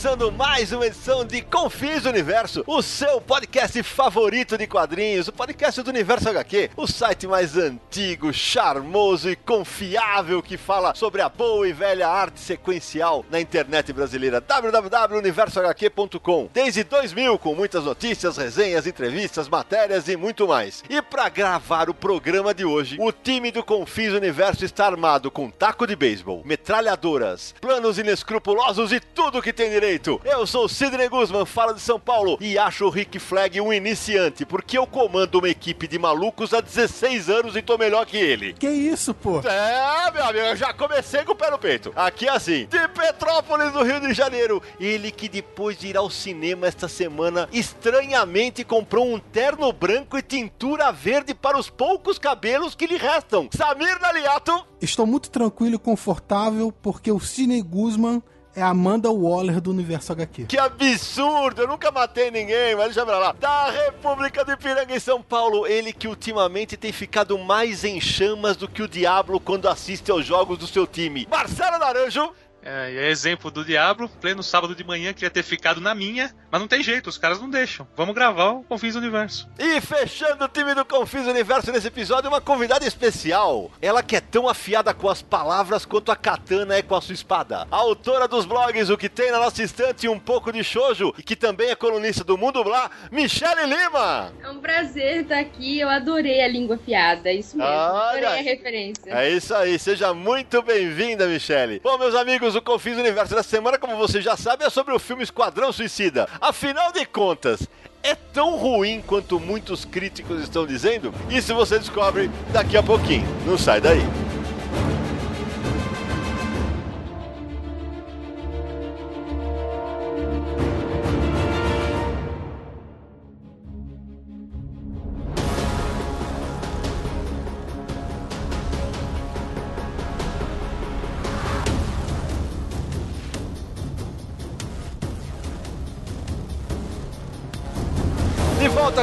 Começando mais uma edição de Confins Universo, o seu podcast favorito de quadrinhos, o podcast do Universo HQ, o site mais antigo, charmoso e confiável que fala sobre a boa e velha arte sequencial na internet brasileira, www.universohq.com. Desde 2000, com muitas notícias, resenhas, entrevistas, matérias e muito mais. E para gravar o programa de hoje, o time do Confins Universo está armado com taco de beisebol, metralhadoras, planos inescrupulosos e tudo que tem direito. Eu sou o Sidney Guzman, falo de São Paulo e acho o Rick Flag um iniciante, porque eu comando uma equipe de malucos há 16 anos e tô melhor que ele. Que isso, pô? É, meu amigo, eu já comecei com o pé no peito. Aqui é assim, de Petrópolis, no Rio de Janeiro. Ele que depois de ir ao cinema esta semana, estranhamente comprou um terno branco e tintura verde para os poucos cabelos que lhe restam. Samir Naliato. Estou muito tranquilo e confortável porque o Sidney Guzman é a Amanda Waller do Universo HQ. Que absurdo! Eu nunca matei ninguém, mas deixa pra lá. Da República do Ipiranga em São Paulo, ele que ultimamente tem ficado mais em chamas do que o diabo quando assiste aos jogos do seu time. Marcelo Naranjo. É, e é exemplo do Diablo, pleno sábado de manhã, queria ter ficado na minha, mas não tem jeito, os caras não deixam. Vamos gravar o Confins Universo. E fechando o time do Confins Universo nesse episódio, uma convidada especial. Ela que é tão afiada com as palavras quanto a katana é com a sua espada. A autora dos blogs O Que Tem na Nossa Estante e Um Pouco de Shoujo, e que também é colunista do Mundo Blá, Michele Lima. É um prazer estar aqui, eu adorei a língua afiada, isso mesmo, Olha. adorei a referência. É isso aí, seja muito bem-vinda, Michele. Bom, meus amigos, o Confins Universo da semana, como você já sabe, é sobre o filme Esquadrão Suicida. Afinal de contas, é tão ruim quanto muitos críticos estão dizendo? Isso você descobre daqui a pouquinho. Não sai daí.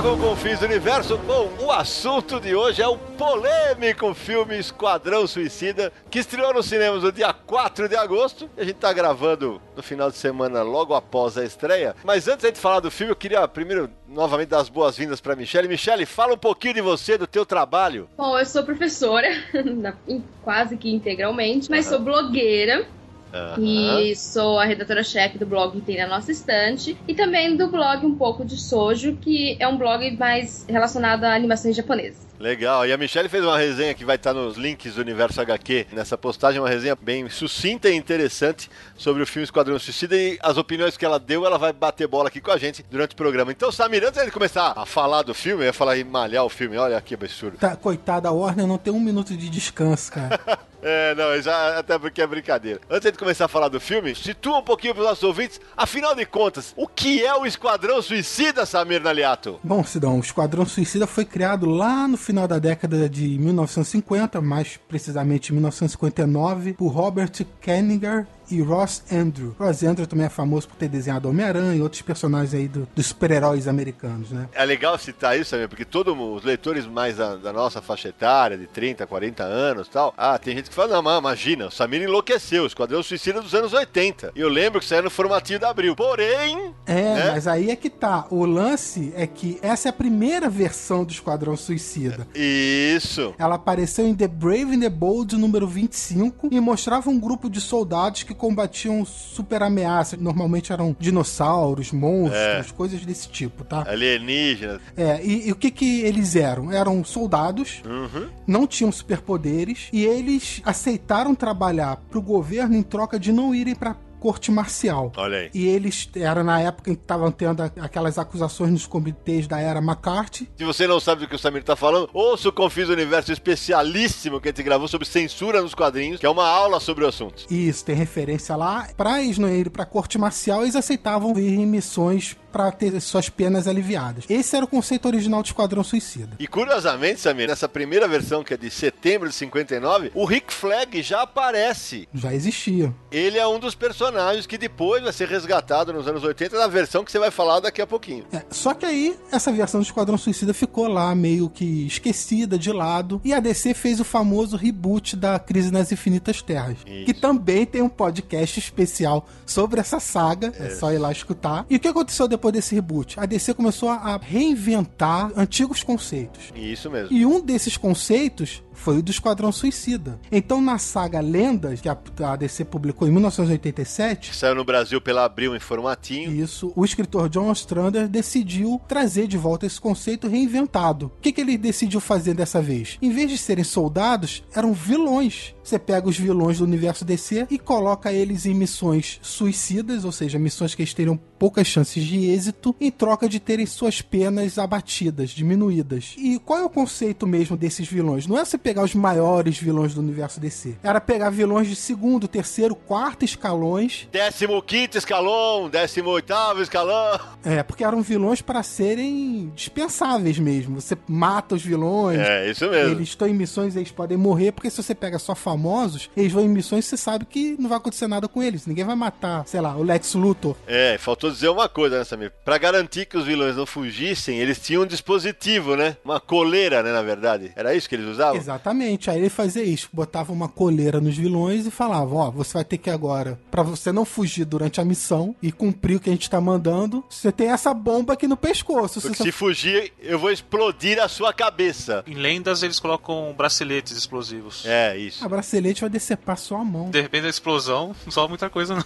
De volta com o Confins do Universo. Bom, o assunto de hoje é o polêmico filme Esquadrão Suicida, que estreou nos cinemas no dia 4 de agosto. A gente tá gravando no final de semana, logo após a estreia. Mas antes de falar do filme, eu queria primeiro novamente dar as boas-vindas para Michelle. Michelle, fala um pouquinho de você, do teu trabalho. Bom, eu sou professora, quase que integralmente, mas sou blogueira. E sou a redatora-chefe do blog que tem na nossa estante. E também do blog Um Pouco de Sojo, que é um blog mais relacionado a animações japonesas. Legal, e a Michelle fez uma resenha que vai estar nos links do Universo HQ nessa postagem, uma resenha bem sucinta e interessante sobre o filme Esquadrão Suicida e as opiniões que ela deu, ela vai bater bola aqui com a gente durante o programa. Então, Samir, antes de começar a falar do filme, eu ia falar em malhar o filme, olha que absurdo. Tá, coitada, a Warner não tem um minuto de descanso, cara. É, não, já, até porque é brincadeira. Antes de começar a falar do filme, situa um pouquinho para os nossos ouvintes, afinal de contas, o que é o Esquadrão Suicida, Samir Naliato? Bom, Sidão, o Esquadrão Suicida foi criado lá no final da década de 1950, mais precisamente 1959, por Robert Kanigher e Ross Andrew. Ross Andrew também é famoso por ter desenhado Homem-Aranha e outros personagens aí do- dos super-heróis americanos, né? É legal citar isso, Samir, porque todos os leitores mais da, da nossa faixa etária, de 30, 40 anos e tal, ah, tem gente que fala, não, mas imagina, o Samir enlouqueceu, o Esquadrão Suicida dos anos 80. E eu lembro que saiu no formatinho da Abril. Porém, É, né? mas aí é que tá. O lance é que essa é a primeira versão do Esquadrão Suicida. Isso. Ela apareceu em The Brave and the Bold número 25 e mostrava um grupo de soldados que combatiam super ameaças. Normalmente eram dinossauros, monstros, coisas desse tipo, tá? Alienígena. É, e, e o que que eles eram? Eram soldados, Uhum. não tinham superpoderes e eles aceitaram trabalhar pro governo em troca de não irem pra corte marcial. Olha aí. E eles, era na época em que estavam tendo aquelas acusações nos comitês da era McCarthy. Se você não sabe do que o Samir tá falando, ouça o Confis Universo especialíssimo que a gente gravou sobre censura nos quadrinhos, que é uma aula sobre o assunto. Isso, tem referência lá. Pra eles não irem pra corte marcial, eles aceitavam vir em missões para ter suas penas aliviadas. Esse era o conceito original do Esquadrão Suicida. E curiosamente, Samir, nessa primeira versão, que é de setembro de 59, o Rick Flag já aparece. Já existia. Ele é um dos personagens que depois vai ser resgatado nos anos 80 na versão que você vai falar daqui a pouquinho. É, só que aí, essa versão do Esquadrão Suicida ficou lá meio que esquecida, de lado, e a DC fez o famoso reboot da Crise nas Infinitas Terras, Isso. que também tem um podcast especial sobre essa saga, é, é só ir lá escutar. E o que aconteceu depois depois desse reboot, a DC começou a reinventar antigos conceitos. Isso mesmo. E um desses conceitos foi o do Esquadrão Suicida. Então, na saga Lendas, que a, DC publicou em 1987... Saiu no Brasil pela Abril em formatinho. Isso. O escritor John Ostrander decidiu trazer de volta esse conceito reinventado. O que, que ele decidiu fazer dessa vez? Em vez de serem soldados, eram vilões. Você pega os vilões do universo DC e coloca eles em missões suicidas, ou seja, missões que eles teriam poucas chances de êxito, em troca de terem suas penas abatidas, diminuídas. E qual é o conceito mesmo desses vilões? Não é você pegar os maiores vilões do universo DC. Era pegar vilões de segundo, terceiro, quarto escalões. Décimo quinto escalão, décimo oitavo escalão. É, porque eram vilões para serem dispensáveis mesmo. Você mata os vilões. É, isso mesmo. Eles estão em missões, eles podem morrer, porque se você pega só famosos, eles vão em missões e você sabe que não vai acontecer nada com eles. Ninguém vai matar, sei lá, o Lex Luthor. É, faltou dizer uma coisa, né, Samir? Pra garantir que os vilões não fugissem, eles tinham um dispositivo, né? Uma coleira, né, na verdade. Era isso que eles usavam? Exatamente. Exatamente. Aí ele fazia isso, botava uma coleira nos vilões e falava: Ó, oh, você vai ter que agora, para você não fugir durante a missão e cumprir o que a gente tá mandando, você tem essa bomba aqui no pescoço. Porque se fugir, eu vou explodir a sua cabeça. Em lendas eles colocam braceletes explosivos. É, isso. A bracelete vai decepar sua mão. De repente a explosão não solve muita coisa, não.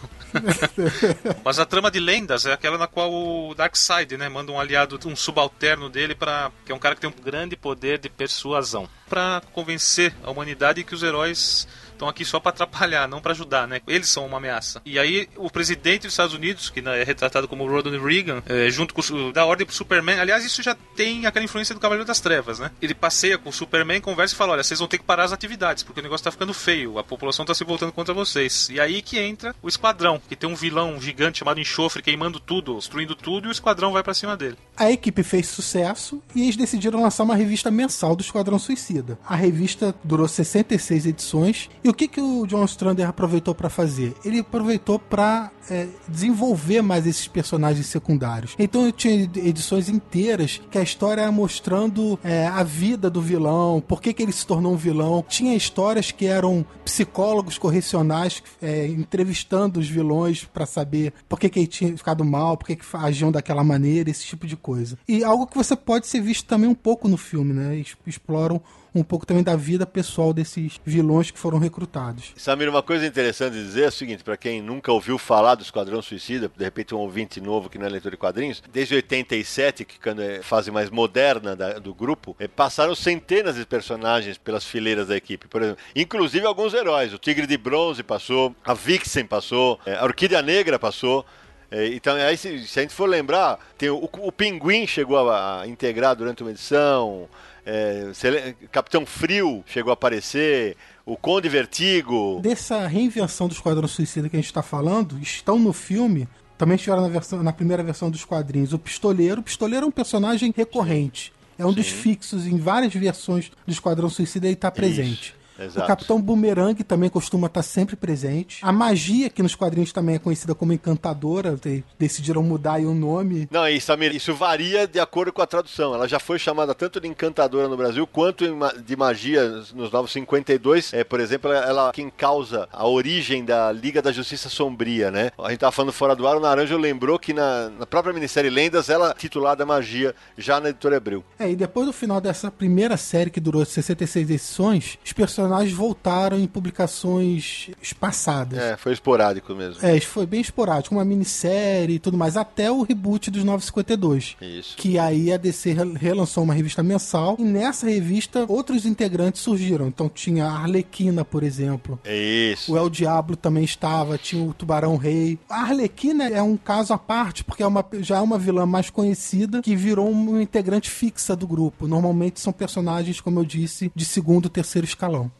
Mas a trama de lendas é aquela na qual o Darkseid, né, manda um aliado, um subalterno dele para que é um cara que tem um grande poder de persuasão para convencer a humanidade que os heróis estão aqui só para atrapalhar, não para ajudar, né? Eles são uma ameaça. E aí o presidente dos Estados Unidos, que né, é retratado como Ronald Reagan, é, junto com o, da ordem pro Superman, aliás, isso já tem aquela influência do Cavaleiro das Trevas, né? Ele passeia com o Superman, conversa e fala: olha, vocês vão ter que parar as atividades, porque o negócio tá ficando feio, a população tá se voltando contra vocês. E aí que entra o Esquadrão, que tem um vilão gigante chamado Enxofre queimando tudo, destruindo tudo, e o Esquadrão vai para cima dele. A equipe fez sucesso e eles decidiram lançar uma revista mensal do Esquadrão Suicida. A revista durou 66 edições e o que, que o John Strander aproveitou para fazer? Ele aproveitou para é, desenvolver mais esses personagens secundários. Então eu tinha edições inteiras que a história era mostrando é, a vida do vilão, por que, que ele se tornou um vilão. Tinha histórias que eram psicólogos correcionais é, entrevistando os vilões para saber por que, que ele tinha ficado mal, por que, que agiam daquela maneira, esse tipo de coisa. E algo que você pode ser visto também um pouco no filme, né? Exploram um pouco também da vida pessoal desses vilões que foram recrutados. Samir, uma coisa interessante dizer é o seguinte, para quem nunca ouviu falar do Esquadrão Suicida, de repente um ouvinte novo que não é leitor de quadrinhos, desde 87, que quando é fase mais moderna da, do grupo, é, passaram centenas de personagens pelas fileiras da equipe, por exemplo, inclusive alguns heróis, o Tigre de Bronze passou, a Vixen passou, é, a Orquídea Negra passou, é, então, aí, se, se, a gente for lembrar, tem o, o Pinguim chegou a, a, integrar durante uma edição, é, Capitão Frio chegou a aparecer, o Conde Vertigo. Dessa reinvenção do Esquadrão Suicida que a gente está falando, estão no filme. Também estiveram na, versão, na primeira versão dos quadrinhos. O Pistoleiro. O Pistoleiro é um personagem recorrente. É um Sim. dos fixos em várias versões do Esquadrão Suicida e está presente. Exato. O Capitão Boomerang também costuma estar sempre presente. A magia, que nos quadrinhos também é conhecida como Encantadora, decidiram mudar o nome. Não, e Samir, isso varia de acordo com a tradução. Ela já foi chamada tanto de Encantadora no Brasil quanto de magia nos Novos 52. É, por exemplo, ela quem causa a origem da Liga da Justiça Sombria, né? A gente tava falando fora do ar, o Naranjo lembrou que na, na própria minissérie Lendas, ela é titulada Magia, já na editora Hebreu. É, e depois do final dessa primeira série que durou 66 edições, os personagens personagens voltaram em publicações espaçadas. É, foi esporádico mesmo. É, foi bem esporádico, uma minissérie e tudo mais, até o reboot dos 952. Isso. Que aí a DC relançou uma revista mensal e nessa revista outros integrantes surgiram. Então tinha a Arlequina, por exemplo. Isso. O El Diablo também estava, tinha o Tubarão Rei. A Arlequina é um caso à parte, porque é uma, já é uma vilã mais conhecida que virou uma integrante fixa do grupo. Normalmente são personagens, como eu disse, de segundo, terceiro escalão.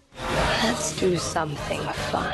Let's do something fun.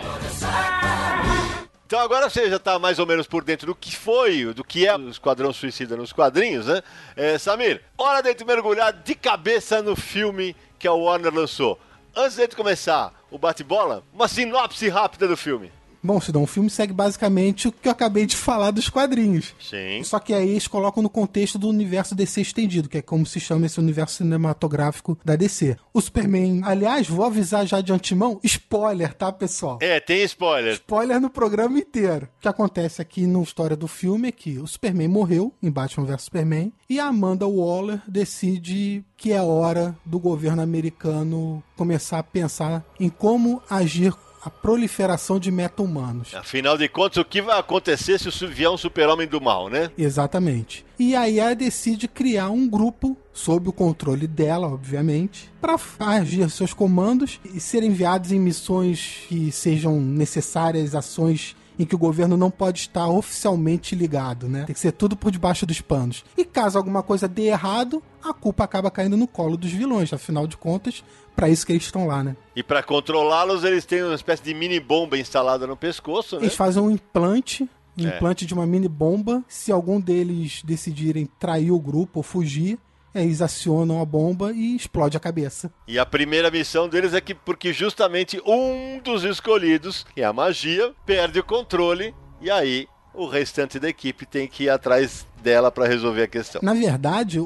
Então agora você já está mais ou menos por dentro do que foi, do que é o Esquadrão Suicida nos quadrinhos, né? É, Samir, hora de mergulhar de cabeça no filme que a Warner lançou. Antes de começar o bate-bola, uma sinopse rápida do filme. Bom, Sidão, o filme segue basicamente o que eu acabei de falar dos quadrinhos. Sim. Só que aí eles colocam no contexto do universo DC estendido, que é como se chama esse universo cinematográfico da DC. O Superman, aliás, vou avisar já de antemão, spoiler, tá, pessoal? É, tem spoiler. Spoiler no programa inteiro. O que acontece aqui na história do filme é que o Superman morreu em Batman vs Superman e a Amanda Waller decide que é hora do governo americano começar a pensar em como agir a proliferação de meta-humanos. Afinal de contas, o que vai acontecer se vier um super-homem do mal, né? Exatamente. E aí ela decide criar um grupo, sob o controle dela, obviamente, para agir seus comandos e ser enviados em missões que sejam necessárias, ações em que o governo não pode estar oficialmente ligado, né? Tem que ser tudo por debaixo dos panos. E caso alguma coisa dê errado, a culpa acaba caindo no colo dos vilões. Afinal de contas, para isso que eles estão lá, né? E para controlá-los, eles têm uma espécie de mini bomba instalada no pescoço, né? Eles fazem um implante um é. implante de uma mini bomba. Se algum deles decidirem trair o grupo ou fugir, eles acionam a bomba e explode a cabeça. E a primeira missão deles é que, porque justamente um dos escolhidos, que é a magia, perde o controle e aí o restante da equipe tem que ir atrás dela para resolver a questão. Na verdade, o,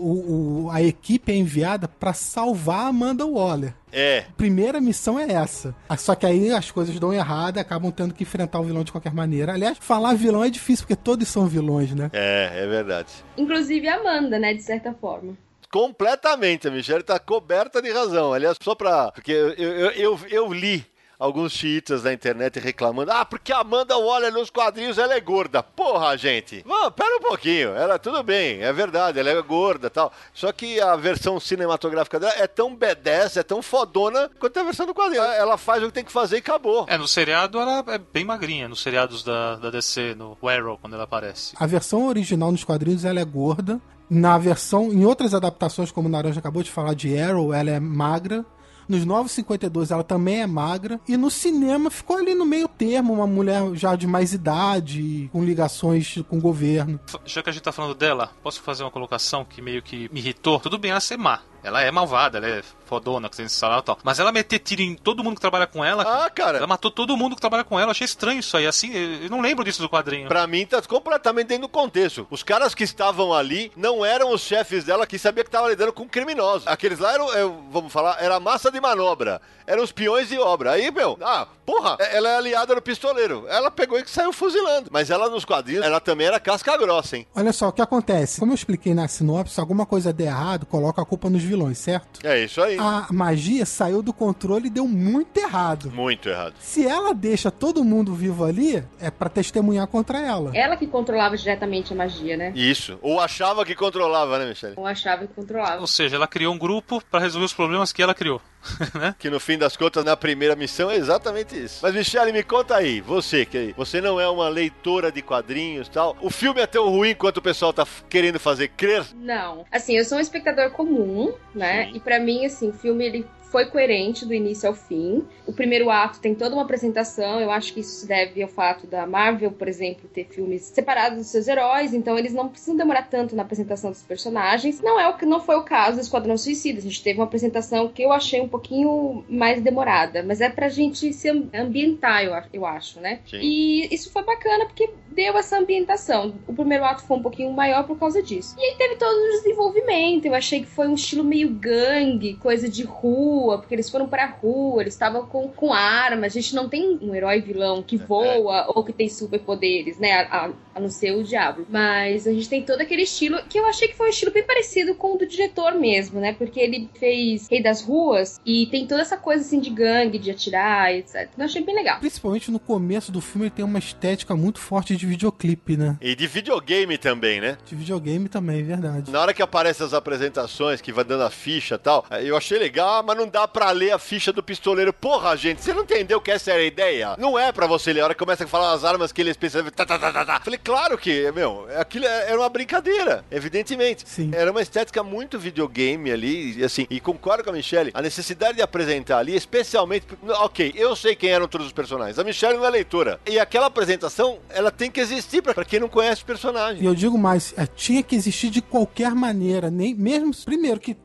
o a equipe é enviada para salvar a Amanda Waller. É. Primeira missão é essa. Ah, só que aí as coisas dão errado e acabam tendo que enfrentar o vilão de qualquer maneira. Aliás, falar vilão é difícil porque todos são vilões, né? É, é verdade. Inclusive a Amanda, né, de certa forma completamente. A Michelle está coberta de razão. Aliás, só para. Porque eu, eu, eu, eu li alguns chiitas na internet reclamando: ah, porque a Amanda Waller nos quadrinhos ela é gorda. Porra, gente. Vamos, pera um pouquinho. Ela, tudo bem, é verdade, ela é gorda tal. Só que a versão cinematográfica dela é tão B10, é tão fodona quanto a versão do quadrinho. Ela faz o que tem que fazer e acabou. É, no seriado ela é bem magrinha, nos seriados da, da DC, no Arrow, quando ela aparece. A versão original nos quadrinhos ela é gorda. Na versão, em outras adaptações, como o Naranja acabou de falar de Arrow, ela é magra. Nos 952 ela também é magra. E no cinema ficou ali no meio termo, uma mulher já de mais idade, com ligações com o governo. Já que a gente tá falando dela, posso fazer uma colocação que meio que me irritou? Tudo bem ela ser má. Ela é malvada, ela é fodona, que tem salário e tal. Mas ela meter tiro em todo mundo que trabalha com ela. Ah, cara. Ela matou todo mundo que trabalha com ela. Eu achei estranho isso aí. Assim, eu não lembro disso do quadrinho. Pra mim, tá completamente dentro do contexto. Os caras que estavam ali não eram os chefes dela que sabia que estavam lidando com criminosos. Aqueles lá eram, vamos falar, era massa de manobra. Eram os peões de obra. Aí, meu, ah, porra, ela é aliada do pistoleiro. Ela pegou e saiu fuzilando. Mas ela nos quadrinhos, ela também era casca grossa, hein? Olha só, o que acontece? Como eu expliquei na sinopse, alguma coisa der errado, coloca a culpa nos vilões, certo? É isso aí. A magia saiu do controle e deu muito errado. Muito errado. Se ela deixa todo mundo vivo ali, é para testemunhar contra ela. Ela que controlava diretamente a magia, né? Isso. Ou achava que controlava, né, Michelle? Ou achava que controlava. Ou seja, ela criou um grupo para resolver os problemas que ela criou. né? Que no fim das contas, na primeira missão, é exatamente isso. Mas, Michelle, me conta aí, você que você não é uma leitora de quadrinhos tal. O filme é tão ruim quanto o pessoal tá querendo fazer crer? Não. Assim, eu sou um espectador comum, né? Sim. E para mim, assim, o filme ele foi coerente do início ao fim. O primeiro ato tem toda uma apresentação, eu acho que isso se deve ao fato da Marvel, por exemplo, ter filmes separados dos seus heróis, então eles não precisam demorar tanto na apresentação dos personagens. Não é o que não foi o caso do Esquadrão Suicida. A gente teve uma apresentação que eu achei um pouquinho mais demorada, mas é pra gente se ambientar, eu, eu acho, né? Sim. E isso foi bacana porque deu essa ambientação. O primeiro ato foi um pouquinho maior por causa disso. E aí teve todo o desenvolvimento. Eu achei que foi um estilo meio gangue, coisa de rua rua, porque eles foram pra rua, eles estavam com, com armas. A gente não tem um herói vilão que voa é. ou que tem superpoderes, né? A, a, a não ser o Diabo. Mas a gente tem todo aquele estilo que eu achei que foi um estilo bem parecido com o do diretor mesmo, né? Porque ele fez Rei das Ruas e tem toda essa coisa assim de gangue, de atirar, etc. Então eu achei bem legal. Principalmente no começo do filme ele tem uma estética muito forte de videoclipe, né? E de videogame também, né? De videogame também, é verdade. Na hora que aparecem as apresentações, que vai dando a ficha e tal, eu achei legal, mas não dá pra ler a ficha do pistoleiro. Porra, gente, você não entendeu que essa era a ideia? Não é pra você ler. A hora que começa a falar as armas que ele especializa. Tá, tá, tá, tá, tá. Falei, claro que, meu, aquilo era uma brincadeira, evidentemente. Sim. Era uma estética muito videogame ali, assim, e concordo com a Michelle, a necessidade de apresentar ali, especialmente. Ok, eu sei quem eram todos os personagens. A Michelle não é leitora. E aquela apresentação, ela tem que existir pra quem não conhece os personagens. E eu digo mais, é, tinha que existir de qualquer maneira, nem mesmo primeiro que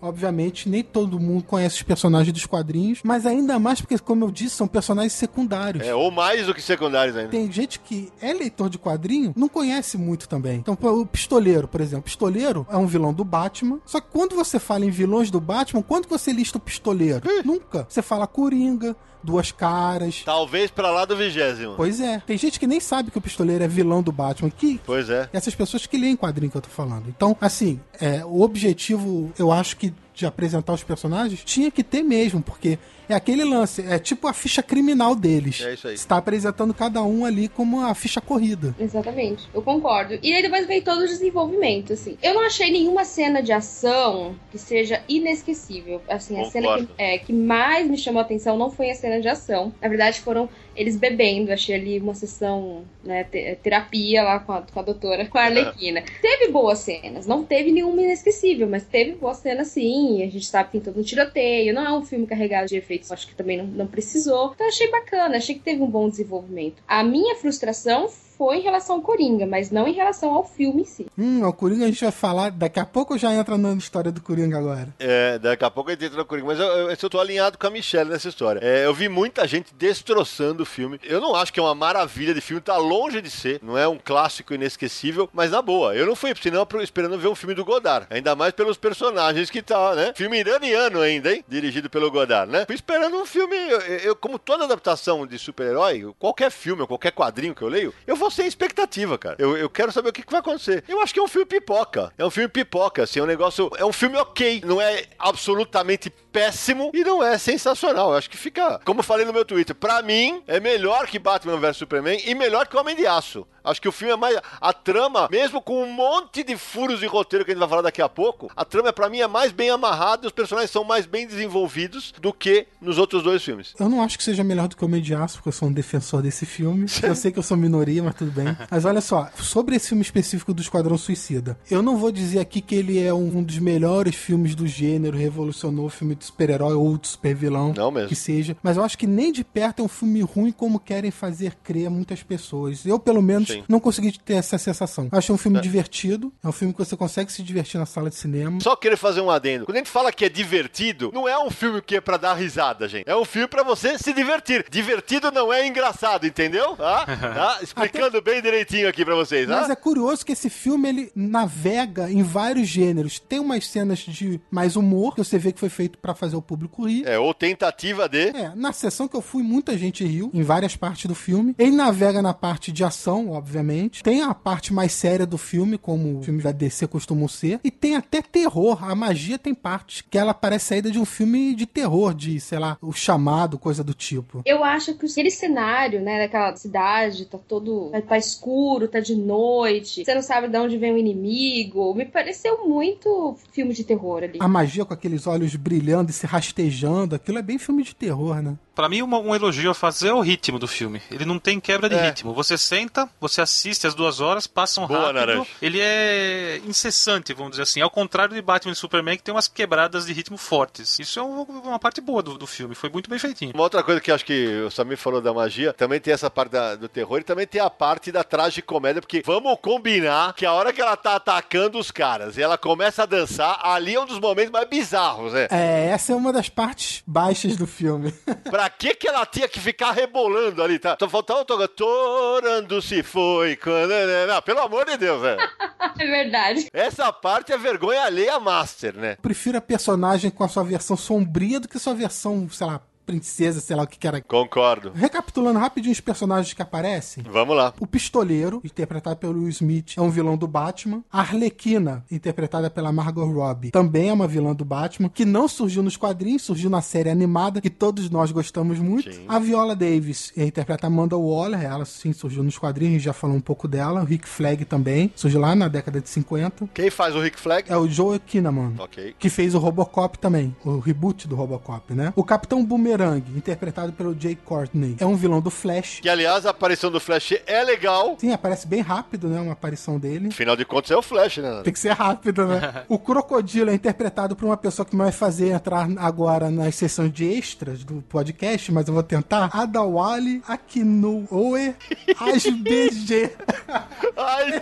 obviamente nem todo mundo conhece os personagens dos quadrinhos, mas ainda mais porque como eu disse, são personagens secundários. É, ou mais do que secundários ainda. Tem gente que é leitor de quadrinho, não conhece muito também. Então, o Pistoleiro, por exemplo, Pistoleiro é um vilão do Batman. Só que quando você fala em vilões do Batman, quando você lista o Pistoleiro? Nunca. Você fala Coringa, duas caras. Talvez para lá do vigésimo. Pois é. Tem gente que nem sabe que o pistoleiro é vilão do Batman. Que, pois é. Essas pessoas que leem quadrinho que eu tô falando. Então, assim, é, o objetivo, eu acho que de apresentar os personagens, tinha que ter mesmo, porque é aquele lance, é tipo a ficha criminal deles. É isso aí. Você tá apresentando cada um ali como a ficha corrida. Exatamente, eu concordo. E aí depois veio todo o desenvolvimento, assim. Eu não achei nenhuma cena de ação que seja inesquecível. Assim, a cena que, é, que mais me chamou a atenção não foi a cena de ação. Na verdade, foram eles bebendo. Achei ali uma sessão, né, terapia lá com a, com a doutora, com a Arlequina. teve boas cenas, não teve nenhuma inesquecível, mas teve boas cenas sim. A gente sabe que tem todo um tiroteio, não é um filme carregado de efeitos, acho que também não, não precisou. Então achei bacana, achei que teve um bom desenvolvimento. A minha frustração foi em relação ao Coringa, mas não em relação ao filme em si. Hum, o Coringa a gente vai falar, daqui a pouco já entra na história do Coringa agora. É, daqui a pouco a gente entra no Coringa, mas eu, eu, eu tô alinhado com a Michelle nessa história. É, eu vi muita gente destroçando o filme. Eu não acho que é uma maravilha de filme, tá longe de ser, não é um clássico inesquecível, mas na boa, eu não fui pro cinema esperando ver um filme do Godard, ainda mais pelos personagens que tá, né? Filme iraniano ainda, hein? Dirigido pelo Godard, né? Fui esperando um filme, eu, eu como toda adaptação de super-herói, qualquer filme, qualquer quadrinho que eu leio, eu vou sem expectativa, cara. Eu, eu quero saber o que, que vai acontecer. Eu acho que é um filme pipoca. É um filme pipoca, assim, é um negócio. É um filme ok. Não é absolutamente péssimo e não é sensacional. Eu acho que fica, como eu falei no meu Twitter, pra mim é melhor que Batman vs Superman e melhor que Homem de Aço. Acho que o filme é mais. A trama, mesmo com um monte de furos de roteiro que a gente vai falar daqui a pouco, a trama, para mim, é mais bem amarrada e os personagens são mais bem desenvolvidos do que nos outros dois filmes. Eu não acho que seja melhor do que o Homem de Aço, porque eu sou um defensor desse filme. eu sei que eu sou minoria, mas tudo bem. Mas olha só, sobre esse filme específico do Esquadrão Suicida, eu não vou dizer aqui que ele é um, um dos melhores filmes do gênero, revolucionou o filme de super-herói ou de super-vilão. Não mesmo. Que seja. Mas eu acho que nem de perto é um filme ruim como querem fazer crer muitas pessoas. Eu, pelo menos, Sim. não consegui ter essa sensação. Eu achei um filme é. divertido. É um filme que você consegue se divertir na sala de cinema. Só querer fazer um adendo. Quando a gente fala que é divertido, não é um filme que é pra dar risada, gente. É um filme pra você se divertir. Divertido não é engraçado, entendeu? Ah, ah, explicando Até... bem direitinho aqui pra vocês. Mas é curioso que esse filme ele navega em vários gêneros. Tem umas cenas de mais humor, que você vê que foi feito para fazer o público rir. É, ou tentativa de. É, na sessão que eu fui, muita gente riu em várias partes do filme. Ele navega na parte de ação, obviamente tem a parte mais séria do filme, como os filmes da DC costumam ser, e tem até terror. A magia tem parte que ela parece saída de um filme de terror, de, sei lá, o chamado, coisa do tipo. Eu acho que aquele cenário, né, daquela cidade, tá todo. tá, tá escuro, tá de noite, você não sabe de onde vem o inimigo. Me pareceu muito filme de terror ali. A magia com aqueles olhos brilhando e se rastejando, aquilo é bem filme de terror, né? Para mim, uma, um elogio a fazer é o ritmo do filme. Ele não tem quebra de é. ritmo. Você senta, você assiste as duas horas, passam Boa, rápido. Naranja. Ele é incessante, vamos dizer assim. Ao contrário de Batman e Superman, que tem umas quebradas de ritmo fortes. Isso é uma parte boa do, do filme. Foi muito bem feitinho. Uma outra coisa que acho que o Samir falou da magia, também tem essa parte da, do terror e também tem a parte da tragicomédia, porque vamos combinar que a hora que ela tá atacando os caras e ela começa a dançar, ali é um dos momentos mais bizarros, né? É, essa é uma das partes baixas do filme. pra Pra que que ela tinha que ficar rebolando ali, tá? Só faltava o toga, torando se foi, quando... Não, pelo amor de Deus, velho. é verdade. Essa parte é vergonha alheia master, né? Prefiro a personagem com a sua versão sombria do que sua versão, sei lá, princesa, sei lá o que que era. Concordo. Recapitulando rapidinho os personagens que aparecem. Vamos lá. O Pistoleiro, interpretado pelo Will Smith, é um vilão do Batman. A Arlequina, interpretada pela Margot Robbie, também é uma vilã do Batman, que não surgiu nos quadrinhos, surgiu na série animada, que todos nós gostamos muito. Sim. A Viola Davis interpreta Amanda Waller, ela sim surgiu nos quadrinhos, a gente já falou um pouco dela. O Rick Flag também, surgiu lá na década de 50. Quem faz o Rick Flag? É o Joe Kinnaman. Ok. Que fez o Robocop também, o reboot do Robocop, né? O Capitão Boomerang, interpretado pelo Jay Courtney, é um vilão do Flash. Que, aliás, a aparição do Flash é legal. Sim, aparece bem rápido, né? Uma aparição dele. Afinal de contas, é o Flash, né? Tem que ser rápido, né? o Crocodilo é interpretado por uma pessoa que vai fazer entrar agora nas sessões de extras do podcast, mas eu vou tentar. Adawale Akinoue Asbg. Ai, hein?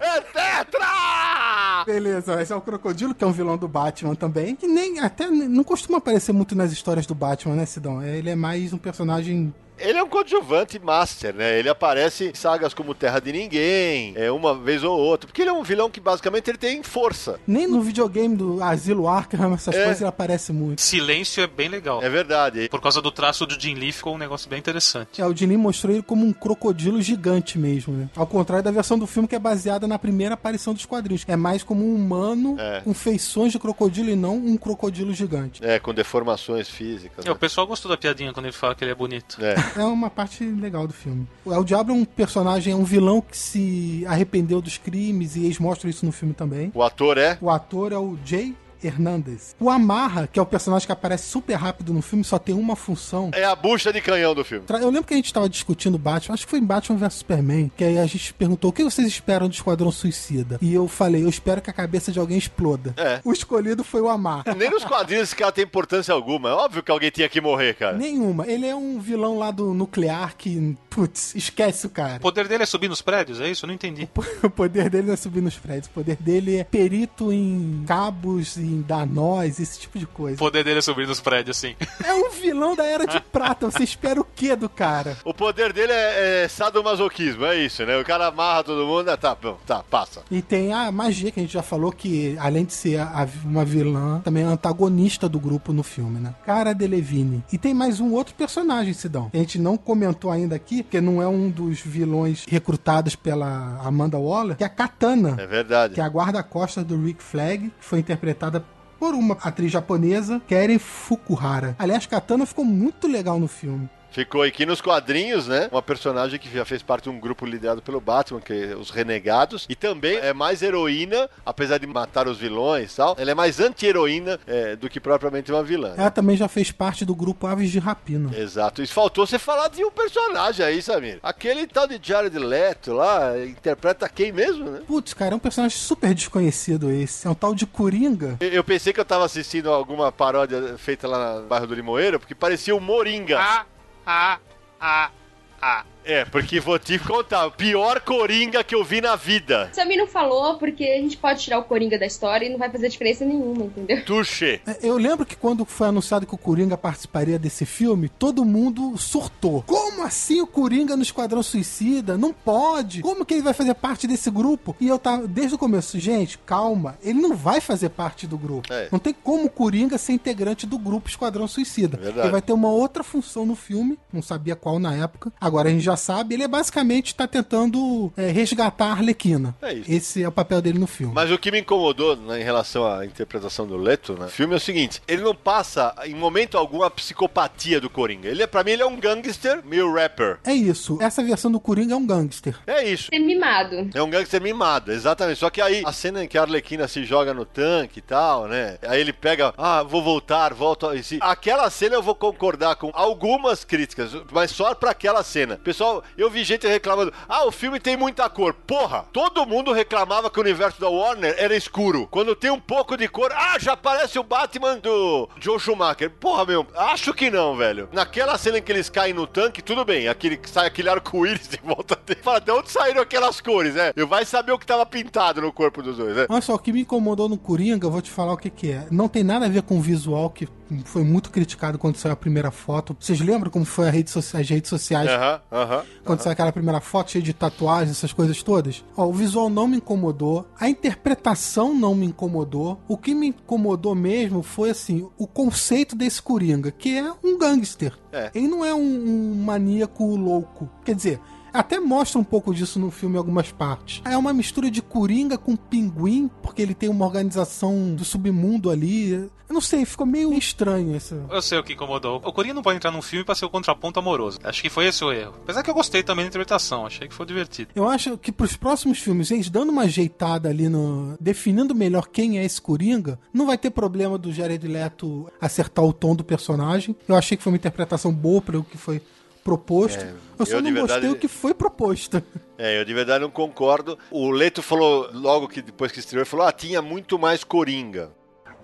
É Tetra! Beleza, esse é o Crocodilo, que é um vilão do Batman também. Que nem até não costuma aparecer muito nas histórias do Batman, né, Sidão? Ele é mais um personagem Ele é um coadjuvante master, né? Ele aparece em sagas como Terra de Ninguém, é uma vez ou outra. Porque ele é um vilão que basicamente ele tem força. Nem no videogame do Asilo Arkham, essas É. coisas, ele aparece muito. Silêncio é bem legal. É verdade. Por causa do traço do Jim Lee ficou um negócio bem interessante. É, o Dini mostrou ele como um crocodilo gigante mesmo, né? Ao contrário da versão do filme que é baseada na primeira aparição dos quadrinhos. É mais como um humano É. com feições de crocodilo e não um crocodilo gigante. É, com deformações físicas. É, o pessoal gostou da piadinha quando ele fala que ele é bonito. É. É uma parte legal do filme. O El Diablo é um personagem, é um vilão que se arrependeu dos crimes e eles mostram isso no filme também. O ator é. O ator é o Jay Hernandez. O Amarra, que é o personagem que aparece super rápido no filme, só tem uma função. É a bucha de canhão do filme. Eu lembro que a gente tava discutindo Batman, acho que foi em Batman vs Superman, que aí a gente perguntou o que vocês esperam do Esquadrão Suicida. E eu falei, eu espero que a cabeça de alguém exploda. É. O escolhido foi o Amar. Nem nos quadrinhos esse cara tem importância alguma. É óbvio que alguém tinha que morrer, cara. Nenhuma. Ele é um vilão lá do nuclear que, putz, esquece o cara. O poder dele é subir nos prédios, é isso? Eu não entendi. O poder dele não é subir nos prédios. O poder dele é perito em cabos, em dar nós, esse tipo de O coisa. poder dele é subir nos prédios, sim. É um vilão da Era de Prata. Você espera o quê do cara? O poder dele é, é sadomasoquismo, é isso, né? O cara amarra todo mundo, ah, tá, bom, tá, passa. E tem a magia que a gente já falou que, além de ser a- uma vilã, também é antagonista do grupo no filme, né? Cara Delevingne. E tem mais um outro personagem, Sidão. que A gente não comentou ainda aqui, porque não é um dos vilões recrutados pela Amanda Waller, que é a Katana, É verdade. que é a guarda-costas do Rick Flag, que foi interpretada por uma atriz japonesa, Keren Fukuhara. Aliás, Katana ficou muito legal no filme. Ficou aqui nos quadrinhos, né? Uma personagem que já fez parte de um grupo liderado pelo Batman, que é os Renegados. E também é mais heroína, apesar de matar os vilões e tal. Ela é mais anti-heroína é, do que propriamente uma vilã. Ela também já fez parte do grupo Aves de Rapina. Exato. Isso faltou você falar de um personagem aí, Samir. Aquele tal de Jared Leto lá, interpreta quem mesmo, né? Putz, cara, é um personagem super desconhecido esse. É um tal de Coringa. Eu- Eu pensei que eu tava assistindo alguma paródia feita lá no bairro do Limoeiro, porque parecia o Moringa. Ah, ah, ah, ah. É, porque vou te contar, o pior Coringa que eu vi na vida. Samir não falou porque a gente pode tirar o Coringa da história e não vai fazer diferença nenhuma, entendeu? Tuxê. É, Eu lembro que quando foi anunciado que o Coringa participaria desse filme, todo mundo surtou. Como assim o Coringa no Esquadrão Suicida? Não pode! Como que ele vai fazer parte desse grupo? E eu tava, desde o começo, gente, calma, ele não vai fazer parte do grupo. É. Não tem como o Coringa ser integrante do grupo Esquadrão Suicida. Verdade. Ele vai ter uma outra função no filme, não sabia qual na época. Agora a gente já sabe, ele é basicamente tá tentando é, resgatar a Arlequina. É isso. Esse é o papel dele no filme. Mas o que me incomodou né, em relação à interpretação do Leto no filme é o seguinte: ele não passa em momento algum a psicopatia do Coringa. Ele é, pra mim, ele é um gangster meio rapper. É isso. Essa versão do Coringa é um gangster. É isso. Ser mimado. É um gangster mimado, exatamente. Só que aí, a cena em que a Arlequina se joga no tanque e tal, né? Aí ele pega, ah, vou voltar, volto. Aquela cena eu vou concordar com algumas críticas, mas só pra aquela cena. Pessoal, eu vi gente reclamando, ah, o filme tem muita cor. Porra, todo mundo reclamava que o universo da Warner era escuro. Quando tem um pouco de cor, ah, já aparece o Batman do Joe Schumacher. Porra, meu, acho que não, velho. Naquela cena em que eles caem no tanque, tudo bem. Aquele, sai aquele arco-íris de volta dele. Fala, de onde saíram aquelas cores, né? Eu vai saber o que tava pintado no corpo dos dois, né? Olha só, o que me incomodou no Coringa, eu vou te falar o que, que é. Não tem nada a ver com o visual que foi muito criticado quando saiu a primeira foto. Vocês lembram como foi rede so as redes sociais? Quando saiu aquela primeira foto cheia de tatuagens, essas coisas todas? Ó, o visual não me incomodou, a interpretação não me incomodou. O que me incomodou mesmo foi assim, o conceito desse Coringa, que é um gangster. É. Ele não é um, um maníaco louco. Quer dizer, até mostra um pouco disso no filme em algumas partes. É uma mistura de Coringa com Pinguim, porque ele tem uma organização do submundo ali. Eu não sei, ficou meio estranho isso. Eu sei o que incomodou. O Coringa não pode entrar num filme pra ser o contraponto amoroso. Acho que foi esse o erro. Apesar que eu gostei também da interpretação, achei que foi divertido. Eu acho que pros próximos filmes, eles dando uma ajeitada ali no. definindo melhor quem é esse Coringa, não vai ter problema do Jared Leto acertar o tom do personagem. Eu achei que foi uma interpretação boa para o que foi proposto. É, eu só eu não verdade, gostei o que foi proposto. É, eu de verdade não concordo. O Leto falou, logo que depois que estreou, ele falou: ah, tinha muito mais Coringa.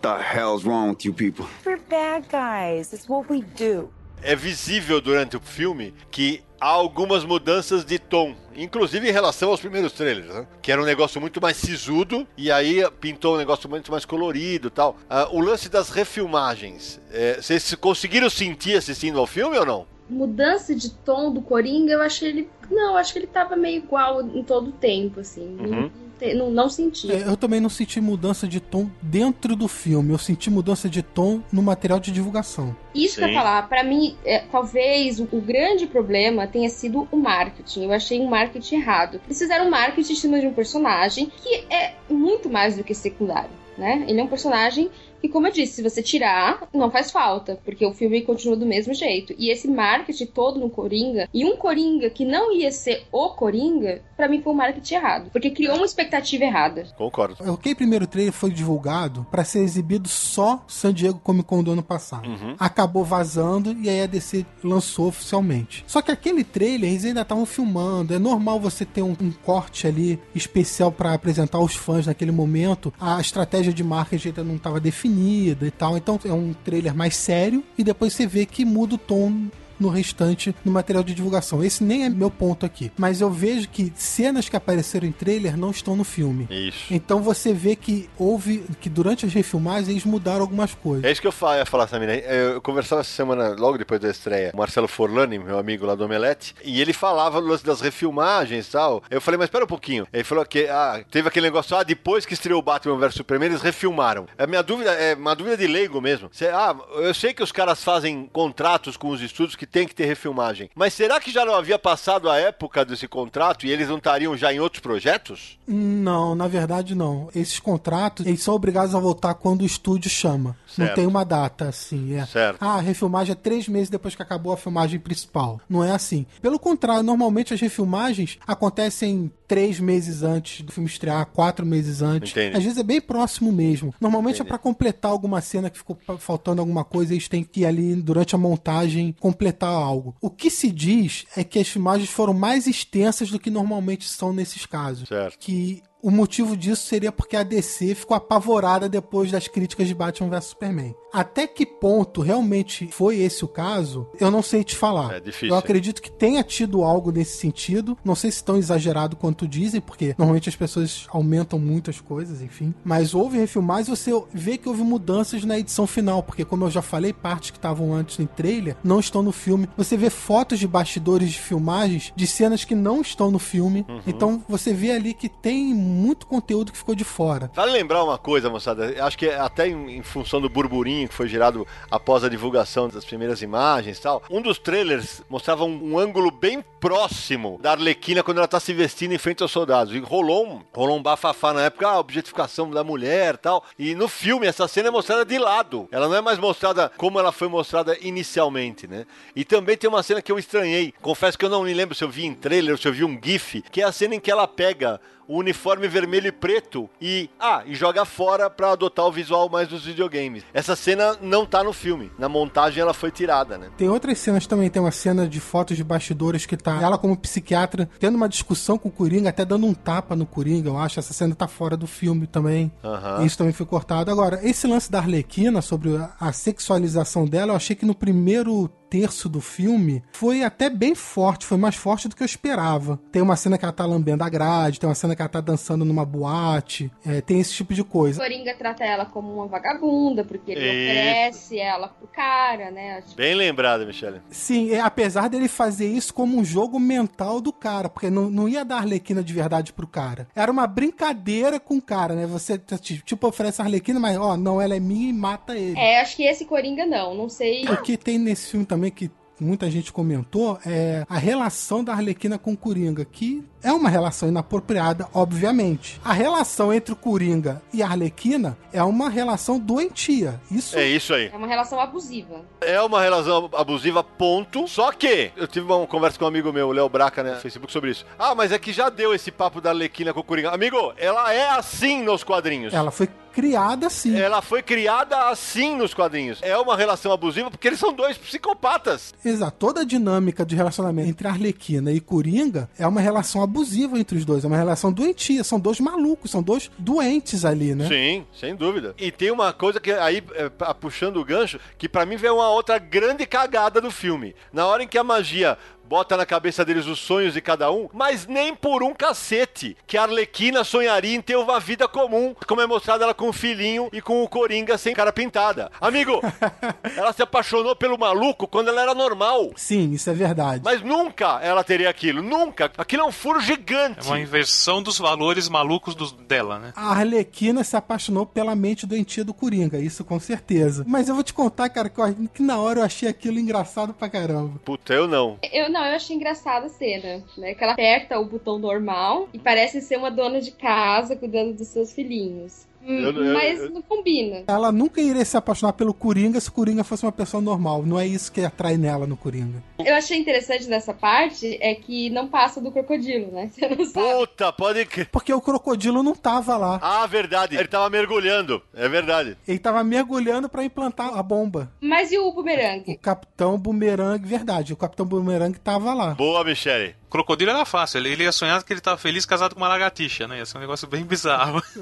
The hell's wrong with you people? We're bad guys. It's what we do. É visível durante o filme que há algumas mudanças de tom, inclusive em relação aos primeiros trailers, né? que era um negócio muito mais sisudo e aí pintou um negócio muito mais colorido e tal. Uh, o lance das refilmagens, é, vocês conseguiram sentir assistindo ao filme ou não? Mudança de tom do Coringa, eu achei ele. Não, eu acho que ele tava meio igual em todo o tempo, assim. Uhum. Não, não, não, senti. É, eu também não senti mudança de tom dentro do filme. Eu senti mudança de tom no material de divulgação. Isso Sim. que eu ia falar, pra mim, é, talvez o, o, grande problema tenha sido o marketing. Eu achei um marketing errado. Eles fizeram um marketing em cima de um personagem que é muito mais do que secundário. Né? Ele é um personagem e como eu disse, se você tirar, não faz falta, porque o filme continua do mesmo jeito. E esse marketing todo no Coringa, e um Coringa que não ia ser o Coringa, para mim foi um marketing errado, porque criou uma expectativa errada. Concordo. O que primeiro trailer foi divulgado para ser exibido só San Diego Comic Con do ano passado. Uhum. Acabou vazando e aí a DC lançou oficialmente. Só que aquele trailer eles ainda estavam filmando. É normal você ter um, um corte ali especial para apresentar aos fãs naquele momento. A estratégia de marketing ainda não estava definida definida e tal. Então é um trailer mais sério e depois você vê que muda o tom no restante no material de divulgação. Esse nem é meu ponto aqui. Mas eu vejo que cenas que apareceram em trailer não estão no filme. Isso. Então você vê que houve. que durante as refilmagens eles mudaram algumas coisas. É isso que eu ia falar também, né? Eu conversava essa semana, logo depois da estreia, o Marcelo Forlani, meu amigo lá do Omelete, e ele falava das refilmagens e tal. Eu falei, mas espera um pouquinho. Ele falou que ah, teve aquele negócio, ah, depois que estreou o Batman vs Superman, eles refilmaram. A minha dúvida é uma dúvida de leigo mesmo. Cê, ah, eu sei que os caras fazem contratos com os estúdios que tem que ter refilmagem. Mas será que já não havia passado a época desse contrato e eles não estariam já em outros projetos? Não, na verdade não. Esses contratos, eles são obrigados a voltar quando o estúdio chama. Certo. Não tem uma data assim. É. Certo. Ah, a refilmagem é três meses depois que acabou a filmagem principal. Não é assim. Pelo contrário, normalmente as refilmagens acontecem três meses antes do filme estrear, quatro meses antes. Entendi. Às vezes é bem próximo mesmo. Normalmente é Entendi. é para completar alguma cena que ficou faltando alguma coisa, eles têm que ir ali durante a montagem completar algo. O que se diz é que as filmagens foram mais extensas do que normalmente são nesses casos. Certo. Que o motivo disso seria porque a DC ficou apavorada depois das críticas de Batman vs Superman. Até que ponto realmente foi esse o caso, eu não sei te falar. É difícil. Eu acredito que tenha tido algo nesse sentido. Não sei se tão exagerado quanto dizem, porque normalmente as pessoas aumentam muitas coisas, enfim. Mas houve refilmagens e você vê que houve mudanças na edição final, porque como eu já falei, partes que estavam antes em trailer não estão no filme. Você vê fotos de bastidores de filmagens de cenas que não estão no filme. Uhum. Então você vê ali que tem muito conteúdo que ficou de fora. Vale lembrar uma coisa, moçada. Acho que até em, em função do burburinho que foi gerado após a divulgação das primeiras imagens e tal, um dos trailers mostrava um, um, ângulo bem próximo da Arlequina quando ela tá se vestindo em frente aos soldados. E rolou um, rolou um bafafá na época, a objetificação da mulher e tal. E no filme essa cena é mostrada de lado. Ela não é mais mostrada como ela foi mostrada inicialmente, né? E também tem uma cena que eu estranhei. Confesso que eu não me lembro se eu vi em trailer ou se eu vi um GIF, que é a cena em que ela pega o uniforme vermelho e preto e ah, e joga fora para adotar o visual mais dos videogames. Essa cena não tá no filme. Na montagem ela foi tirada, né? Tem outras cenas também, tem uma cena de fotos de bastidores que tá ela como psiquiatra tendo uma discussão com o Coringa, até dando um tapa no Coringa, eu acho. Essa cena tá fora do filme também. Uhum. Isso também foi cortado. Agora, esse lance da Arlequina sobre a sexualização dela, eu achei que no primeiro terço do filme foi até bem forte, foi mais forte do que eu esperava. Tem uma cena que ela tá lambendo a grade, tem uma cena que ela tá dançando numa boate, é, tem esse tipo de coisa. Coringa trata ela como uma vagabunda, porque ele e... oferece ela pro cara, né? Bem lembrado, Michele. Sim, é, apesar dele fazer isso como um jogo mental do cara, porque não, não ia dar Arlequina de verdade pro cara. Era uma brincadeira com o cara, né? Você, tipo, oferece a Arlequina, mas, ó, não, ela é minha e mata ele. É, acho que esse Coringa não, não sei. O que tem nesse filme também que muita gente comentou é a relação da Arlequina com o Coringa, que é uma relação inapropriada, obviamente. A relação entre o Coringa e a Arlequina é uma relação doentia. Isso é isso aí. É uma relação abusiva. É uma relação abusiva, ponto. Só que eu tive uma conversa com um amigo meu, o Léo Braca, né, no Facebook sobre isso. Ah, mas é que já deu esse papo da Arlequina com o Coringa. Amigo, ela é assim nos quadrinhos. Ela foi criada assim. Ela foi criada assim nos quadrinhos. É uma relação abusiva porque eles são dois psicopatas. Exato. Toda a dinâmica de relacionamento entre Arlequina e Coringa é uma relação abusiva entre os dois. É uma relação doentia. São dois malucos, são dois doentes ali, né? Sim, sem dúvida. E tem uma coisa que aí, é, puxando o gancho, que para mim vem uma outra grande cagada do filme. Na hora em que a magia bota na cabeça deles os sonhos de cada um, mas nem por um cacete que a Arlequina sonharia em ter uma vida comum, como é mostrado ela com o filhinho e com o Coringa sem cara pintada. Amigo, ela se apaixonou pelo maluco quando ela era normal. Sim, isso é verdade. Mas nunca ela teria aquilo, nunca. Aquilo é um furo gigante. É uma inversão dos valores malucos dos, dela, né? A Arlequina se apaixonou pela mente doentia do Coringa, isso com certeza. Mas eu vou te contar, cara, que, que na hora eu achei aquilo engraçado pra caramba. Puta, eu não. Eu não não, eu achei engraçada a cena, né? Que ela aperta o botão normal e parece ser uma dona de casa cuidando dos seus filhinhos. Eu, eu, mas eu, não combina. Ela nunca iria se apaixonar pelo Coringa se o Coringa fosse uma pessoa normal. Não é isso que atrai nela no Coringa. Eu achei interessante nessa parte é que não passa do crocodilo, né? Você não sabe. Puta, pode que. Porque o crocodilo não tava lá. Ah, verdade. Ele tava mergulhando. É verdade. Ele tava mergulhando para implantar a bomba. Mas e o bumerangue? O Capitão Bumerangue, verdade. O Capitão Bumerangue tava lá. Boa, Michele. Crocodilo era fácil. Ele, ele ia sonhar que ele tava feliz casado com uma lagartixa, né? Ia ser um negócio bem bizarro.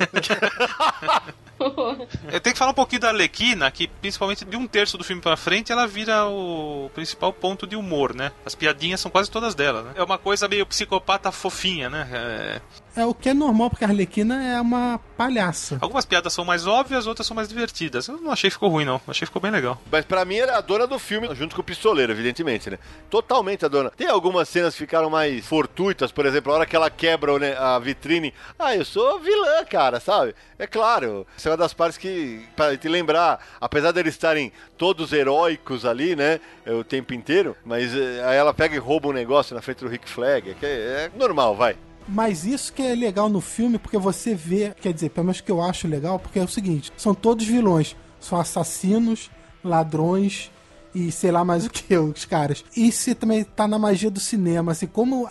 Eu tenho que falar um pouquinho da Arlequina, que principalmente de um terço do filme pra frente, ela vira o principal ponto de humor, né? As piadinhas são quase todas dela, né? É uma coisa meio psicopata fofinha, né? É... É o que é normal, porque a Arlequina é uma palhaça. Algumas piadas são mais óbvias, outras são mais divertidas. Eu não achei que ficou ruim, não. Achei que ficou bem legal. Mas para mim era a dona do filme, junto com o pistoleiro, evidentemente, né? Totalmente a dona. Tem algumas cenas que ficaram mais fortuitas, por exemplo, a hora que ela quebra né, a vitrine. Ah, eu sou vilã, cara, sabe? É claro. Essa é uma das partes que, para te lembrar, apesar deles estarem todos heróicos ali, né? O tempo inteiro, mas eh, aí ela pega e rouba um negócio na frente do Rick Flag. É, é normal, vai. Mas isso que é legal no filme, porque você vê, quer dizer, pelo menos que eu acho legal, porque é o seguinte: são todos vilões, são assassinos, ladrões e sei lá mais o que, os caras. Se também tá na magia do cinema, assim, como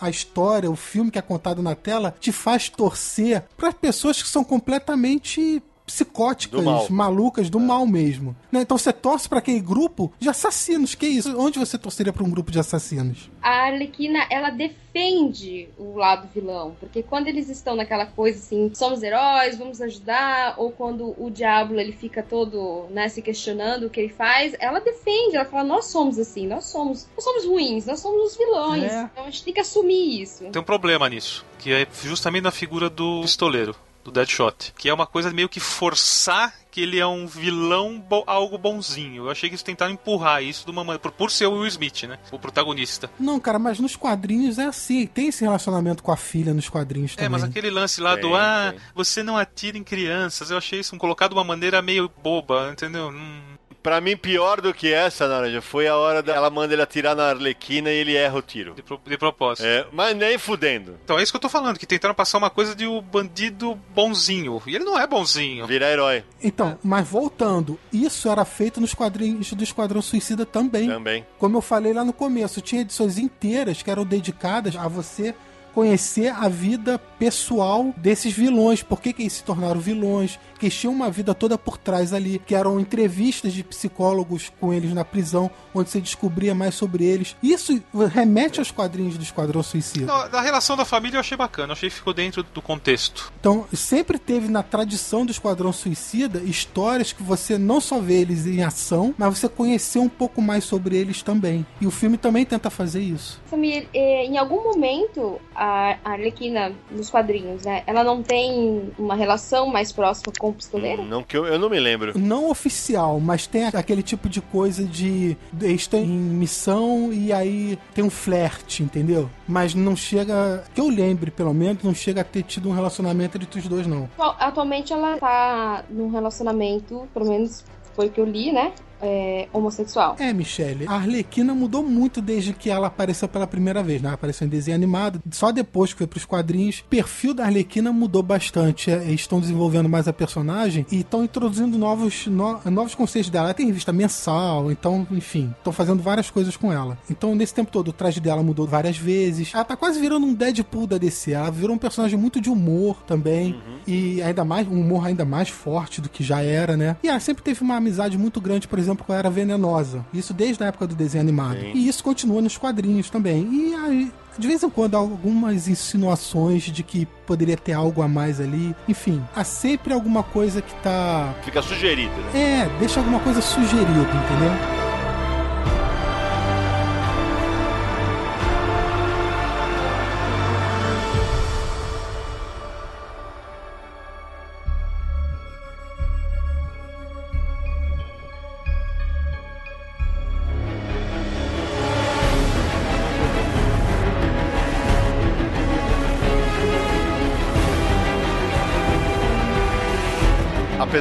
a história, o filme que é contado na tela, te faz torcer para pessoas que são completamente psicóticas, do malucas do é. mal mesmo. Né? Então você torce para aquele grupo de assassinos. Que isso? Onde você torceria para um grupo de assassinos? A Arlequina, ela defende o lado vilão. Porque quando eles estão naquela coisa assim, somos heróis, vamos ajudar, ou quando o diabo ele fica todo né, se questionando o que ele faz, ela defende, ela fala, nós somos assim, nós somos, nós somos ruins, nós somos os vilões. É. Então a gente tem que assumir isso. Tem um problema nisso, que é justamente na figura do pistoleiro do Deadshot, que é uma coisa meio que forçar que ele é um vilão bo algo bonzinho. Eu achei que eles tentaram empurrar isso de uma maneira, por, por ser o Will Smith, né? O protagonista. Não, cara, mas nos quadrinhos é assim. Tem esse relacionamento com a filha nos quadrinhos também. É, mas aquele lance lá do ah, você não atira em crianças, eu achei isso colocado de uma maneira meio boba, entendeu? Hum, Pra mim, pior do que essa, Naranja, foi a hora dela ela manda ele atirar na Arlequina e ele erra o tiro. De, pro, de propósito. É, mas nem fudendo. Então é isso que eu tô falando, que tentaram passar uma coisa de o um bandido bonzinho. E ele não é bonzinho. Vira herói. Então, mas voltando, isso era feito nos quadrinhos do Esquadrão Suicida também. Também. Como eu falei lá no começo, tinha edições inteiras que eram dedicadas a você conhecer a vida pessoal desses vilões, por que, que eles se tornaram vilões, que tinham uma vida toda por trás ali, que eram entrevistas de psicólogos com eles na prisão, onde você descobria mais sobre eles. Isso remete aos quadrinhos do Esquadrão Suicida. Da relação da família eu achei bacana, eu achei que ficou dentro do contexto. Então, sempre teve na tradição do Esquadrão Suicida histórias que você não só vê eles em ação, mas você conheceu um pouco mais sobre eles também. E o filme também tenta fazer isso. Samir, eh, em algum momento a Arlequina nos quadrinhos, né? Ela não tem uma relação mais próxima com o pistoleiro? Não que eu, eu não me lembro. Não oficial, mas tem aquele tipo de coisa de eles estão em missão e aí tem um flerte, entendeu? Mas não chega, que eu lembre pelo menos, não chega a ter tido um relacionamento entre os dois, não. Atualmente ela tá num relacionamento, pelo menos foi o que eu li, né? É, homossexual. É, Michelle, a Arlequina mudou muito desde que ela apareceu pela primeira vez, né? Ela apareceu em desenho animado, só depois que foi pros quadrinhos. O perfil da Arlequina mudou bastante. É, eles estão desenvolvendo mais a personagem e estão introduzindo novos, no, novos conceitos dela. Ela tem revista mensal, então, enfim, estão fazendo várias coisas com ela. Então, nesse tempo todo, o traje dela mudou várias vezes. Ela tá quase virando um Deadpool da DC. Ela virou um personagem muito de humor também. Uhum. E ainda mais, um humor ainda mais forte do que já era, né? E ela sempre teve uma amizade muito grande, por exemplo, exemplo, Era Venenosa. Isso desde a época do desenho animado. Sim. E isso continua nos quadrinhos também. E aí, de vez em quando, algumas insinuações de que poderia ter algo a mais ali. Enfim, há sempre alguma coisa que tá. Fica sugerido, né? É, deixa alguma coisa sugerida, entendeu?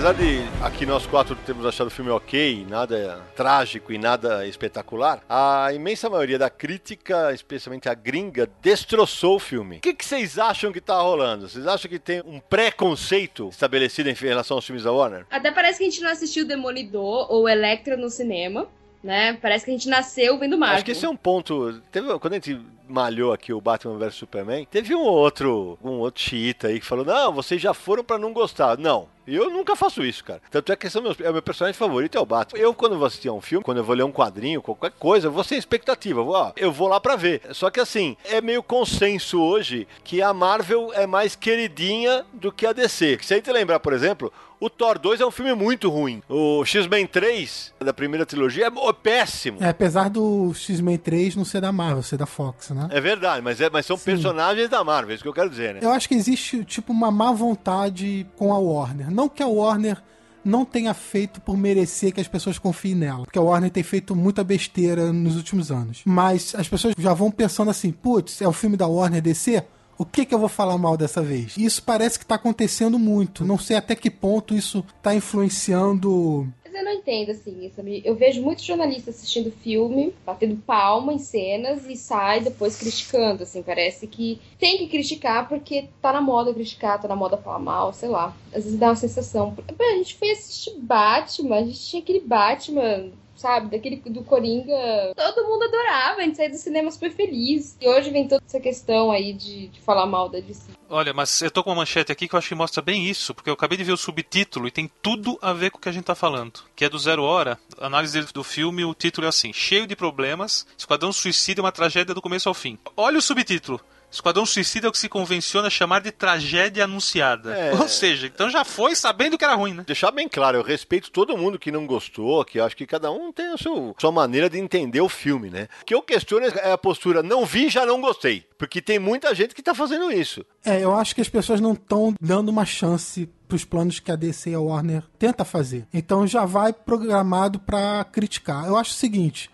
Apesar de aqui nós quatro termos achado o filme ok, nada trágico e nada espetacular, a imensa maioria da crítica, especialmente a gringa, destroçou o filme. O que, que vocês acham que tá rolando? Vocês acham que tem um preconceito estabelecido em relação aos filmes da Warner? Até parece que a gente não assistiu Demolidor ou Electra no cinema né? Parece que a gente nasceu vendo Marvel. Acho que esse é um ponto. Teve, quando a gente malhou aqui o Batman vs Superman, teve um outro, um outro xiita aí que falou: Não, vocês já foram para não gostar. Não. Eu nunca faço isso, cara. Tanto é que esse é o meu, é o meu personagem favorito, é o Batman. Eu, quando vou assistir a um filme, quando eu vou ler um quadrinho, qualquer coisa, eu vou sem expectativa. Vou, ó, eu vou lá pra ver. Só que assim, é meio consenso hoje que a Marvel é mais queridinha do que a DC. Se a gente lembrar, por exemplo, o Thor 2 é um filme muito ruim. O X-Men 3, da primeira trilogia, é péssimo. É, apesar do X-Men 3 não ser da Marvel, ser da Fox, né? É verdade, mas, é, mas são Sim. personagens da Marvel, é isso que eu quero dizer, né? Eu acho que existe, tipo, uma má vontade com a Warner. Não que a Warner não tenha feito por merecer que as pessoas confiem nela. Porque a Warner tem feito muita besteira nos últimos anos. Mas as pessoas já vão pensando assim: putz, é o filme da Warner DC? O que, que eu vou falar mal dessa vez? Isso parece que está acontecendo muito. Não sei até que ponto isso está influenciando eu não entendo, assim, sabe? Eu vejo muitos jornalistas assistindo filme, batendo palma em cenas e sai depois criticando, assim. Parece que tem que criticar porque tá na moda criticar, tá na moda falar mal, sei lá. Às vezes dá uma sensação. A gente foi assistir Batman, a gente tinha aquele Batman sabe? Daquele do Coringa. Todo mundo adorava, a gente saía do cinema super feliz. E hoje vem toda essa questão aí de, de falar mal da DC. Olha, mas eu tô com uma manchete aqui que eu acho que mostra bem isso, porque eu acabei de ver o subtítulo e tem tudo a ver com o que a gente tá falando. Que é do Zero Hora, análise do filme, o título é assim: Cheio de problemas, Esquadrão Suicida é uma tragédia do começo ao fim. Olha o subtítulo. Esquadrão Suicida é o que se convenciona chamar de tragédia anunciada. É... Ou seja, então já foi sabendo que era ruim, né? Deixar bem claro, eu respeito todo mundo que não gostou, que acho que cada um tem a sua, sua maneira de entender o filme, né? O que eu questiono é a postura não vi, já não gostei. Porque tem muita gente que tá fazendo isso. É, eu acho que as pessoas não estão dando uma chance pros planos que a DC e a Warner tenta fazer. Então já vai programado para criticar. Eu acho o seguinte,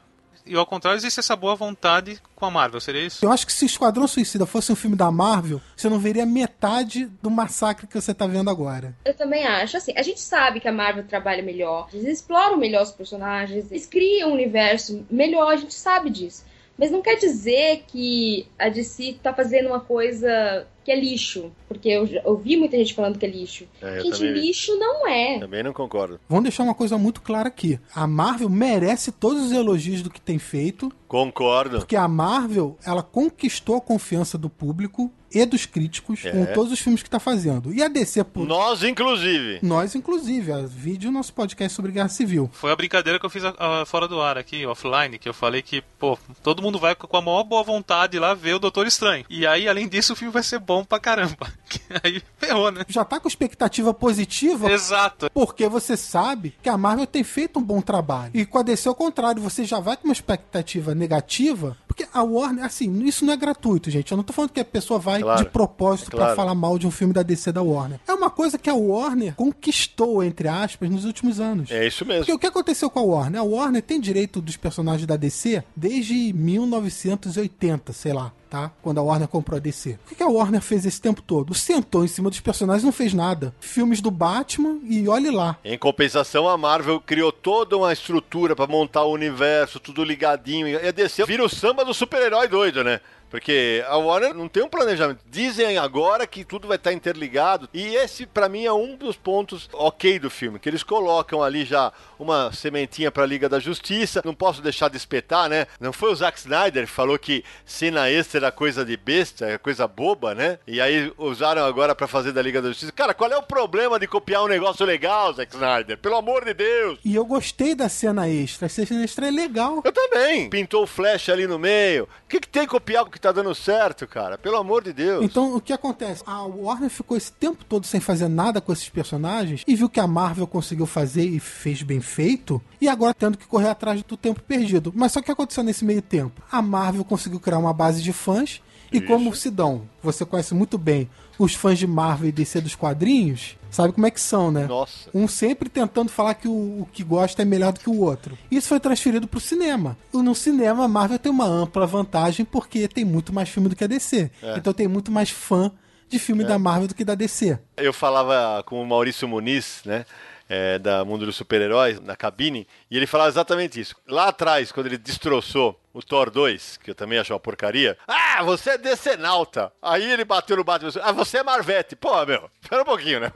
e ao contrário, existe essa boa vontade com a Marvel, seria isso? Eu acho que se Esquadrão Suicida fosse um filme da Marvel, você não veria metade do massacre que você tá vendo agora. Eu também acho. Assim, a gente sabe que a Marvel trabalha melhor, eles exploram melhor os personagens, eles criam um universo melhor, a gente sabe disso. Mas não quer dizer que a DC tá fazendo uma coisa que é lixo. Porque eu ouvi muita gente falando que é lixo. É, gente, lixo não é. Também não concordo. Vamos deixar uma coisa muito clara aqui. A Marvel merece todos os elogios do que tem feito. Concordo. Porque a Marvel, ela conquistou a confiança do público e dos críticos É. com todos os filmes que tá fazendo. E a DC, por... Nós, inclusive. nós inclusive, a vídeo nosso podcast sobre Guerra Civil. Foi a brincadeira que eu fiz ah, fora do ar aqui, offline, que eu falei que, pô, todo mundo vai com a maior boa vontade lá ver o Doutor Estranho. E aí, além disso, o filme vai ser bom pra caramba. aí ferrou, né? Já tá com expectativa positiva Exato. porque você sabe que a Marvel tem feito um bom trabalho. E com a DC ao contrário, você já vai com uma expectativa negativa, porque a Warner, assim, isso não é gratuito, gente. Eu não tô falando que a pessoa vai Claro. de propósito Claro. pra falar mal de um filme da DC da Warner. É uma coisa que a Warner conquistou, entre aspas, nos últimos anos. É isso mesmo. Porque o que aconteceu com a Warner? A Warner tem direito dos personagens da DC desde 1980, sei lá, tá? Quando a Warner comprou a DC. O que a Warner fez esse tempo todo? Sentou em cima dos personagens e não fez nada. Filmes do Batman e olhe lá. Em compensação, a Marvel criou toda uma estrutura pra montar o universo, tudo ligadinho. E a DC vira o samba do super-herói doido, né? Porque a Warner não tem um planejamento. Dizem agora que tudo vai estar interligado. E esse, pra mim, é um dos pontos ok do filme. Que eles colocam ali já uma sementinha pra Liga da Justiça. Não posso deixar de espetar, né? Não foi o Zack Snyder que falou que cena extra era coisa de besta, é coisa boba, né? E aí usaram agora pra fazer da Liga da Justiça. Cara, qual é o problema de copiar um negócio legal, Zack Snyder? Pelo amor de Deus! E eu gostei da cena extra. A cena extra é legal. Eu também. Pintou o flash ali no meio. O que, que tem que copiar que tá dando certo, cara? Pelo amor de Deus. Então, o que acontece? A Warner ficou esse tempo todo sem fazer nada com esses personagens e viu que a Marvel conseguiu fazer e fez bem feito, e agora tendo que correr atrás do tempo perdido. Mas só que o que aconteceu nesse meio tempo? A Marvel conseguiu criar uma base de fãs, e como Sidão, você conhece muito bem os fãs de Marvel e DC dos quadrinhos, sabe como é que são, né? Nossa. Um sempre tentando falar que o, o que gosta é melhor do que o outro. Isso foi transferido pro cinema. E no cinema, a Marvel tem uma ampla vantagem porque tem muito mais filme do que a DC. Então tem muito mais fã de filme da Marvel do que da DC. Eu falava com o Maurício Muniz, né? É, da Mundo dos Super-Heróis, na cabine, e ele falava exatamente isso. Lá atrás, quando ele destroçou o Thor 2, que eu também acho uma porcaria, ah, você é decenalta. Aí ele bateu no Batman, ah, você é Marvete. Pô, meu, espera um pouquinho, né?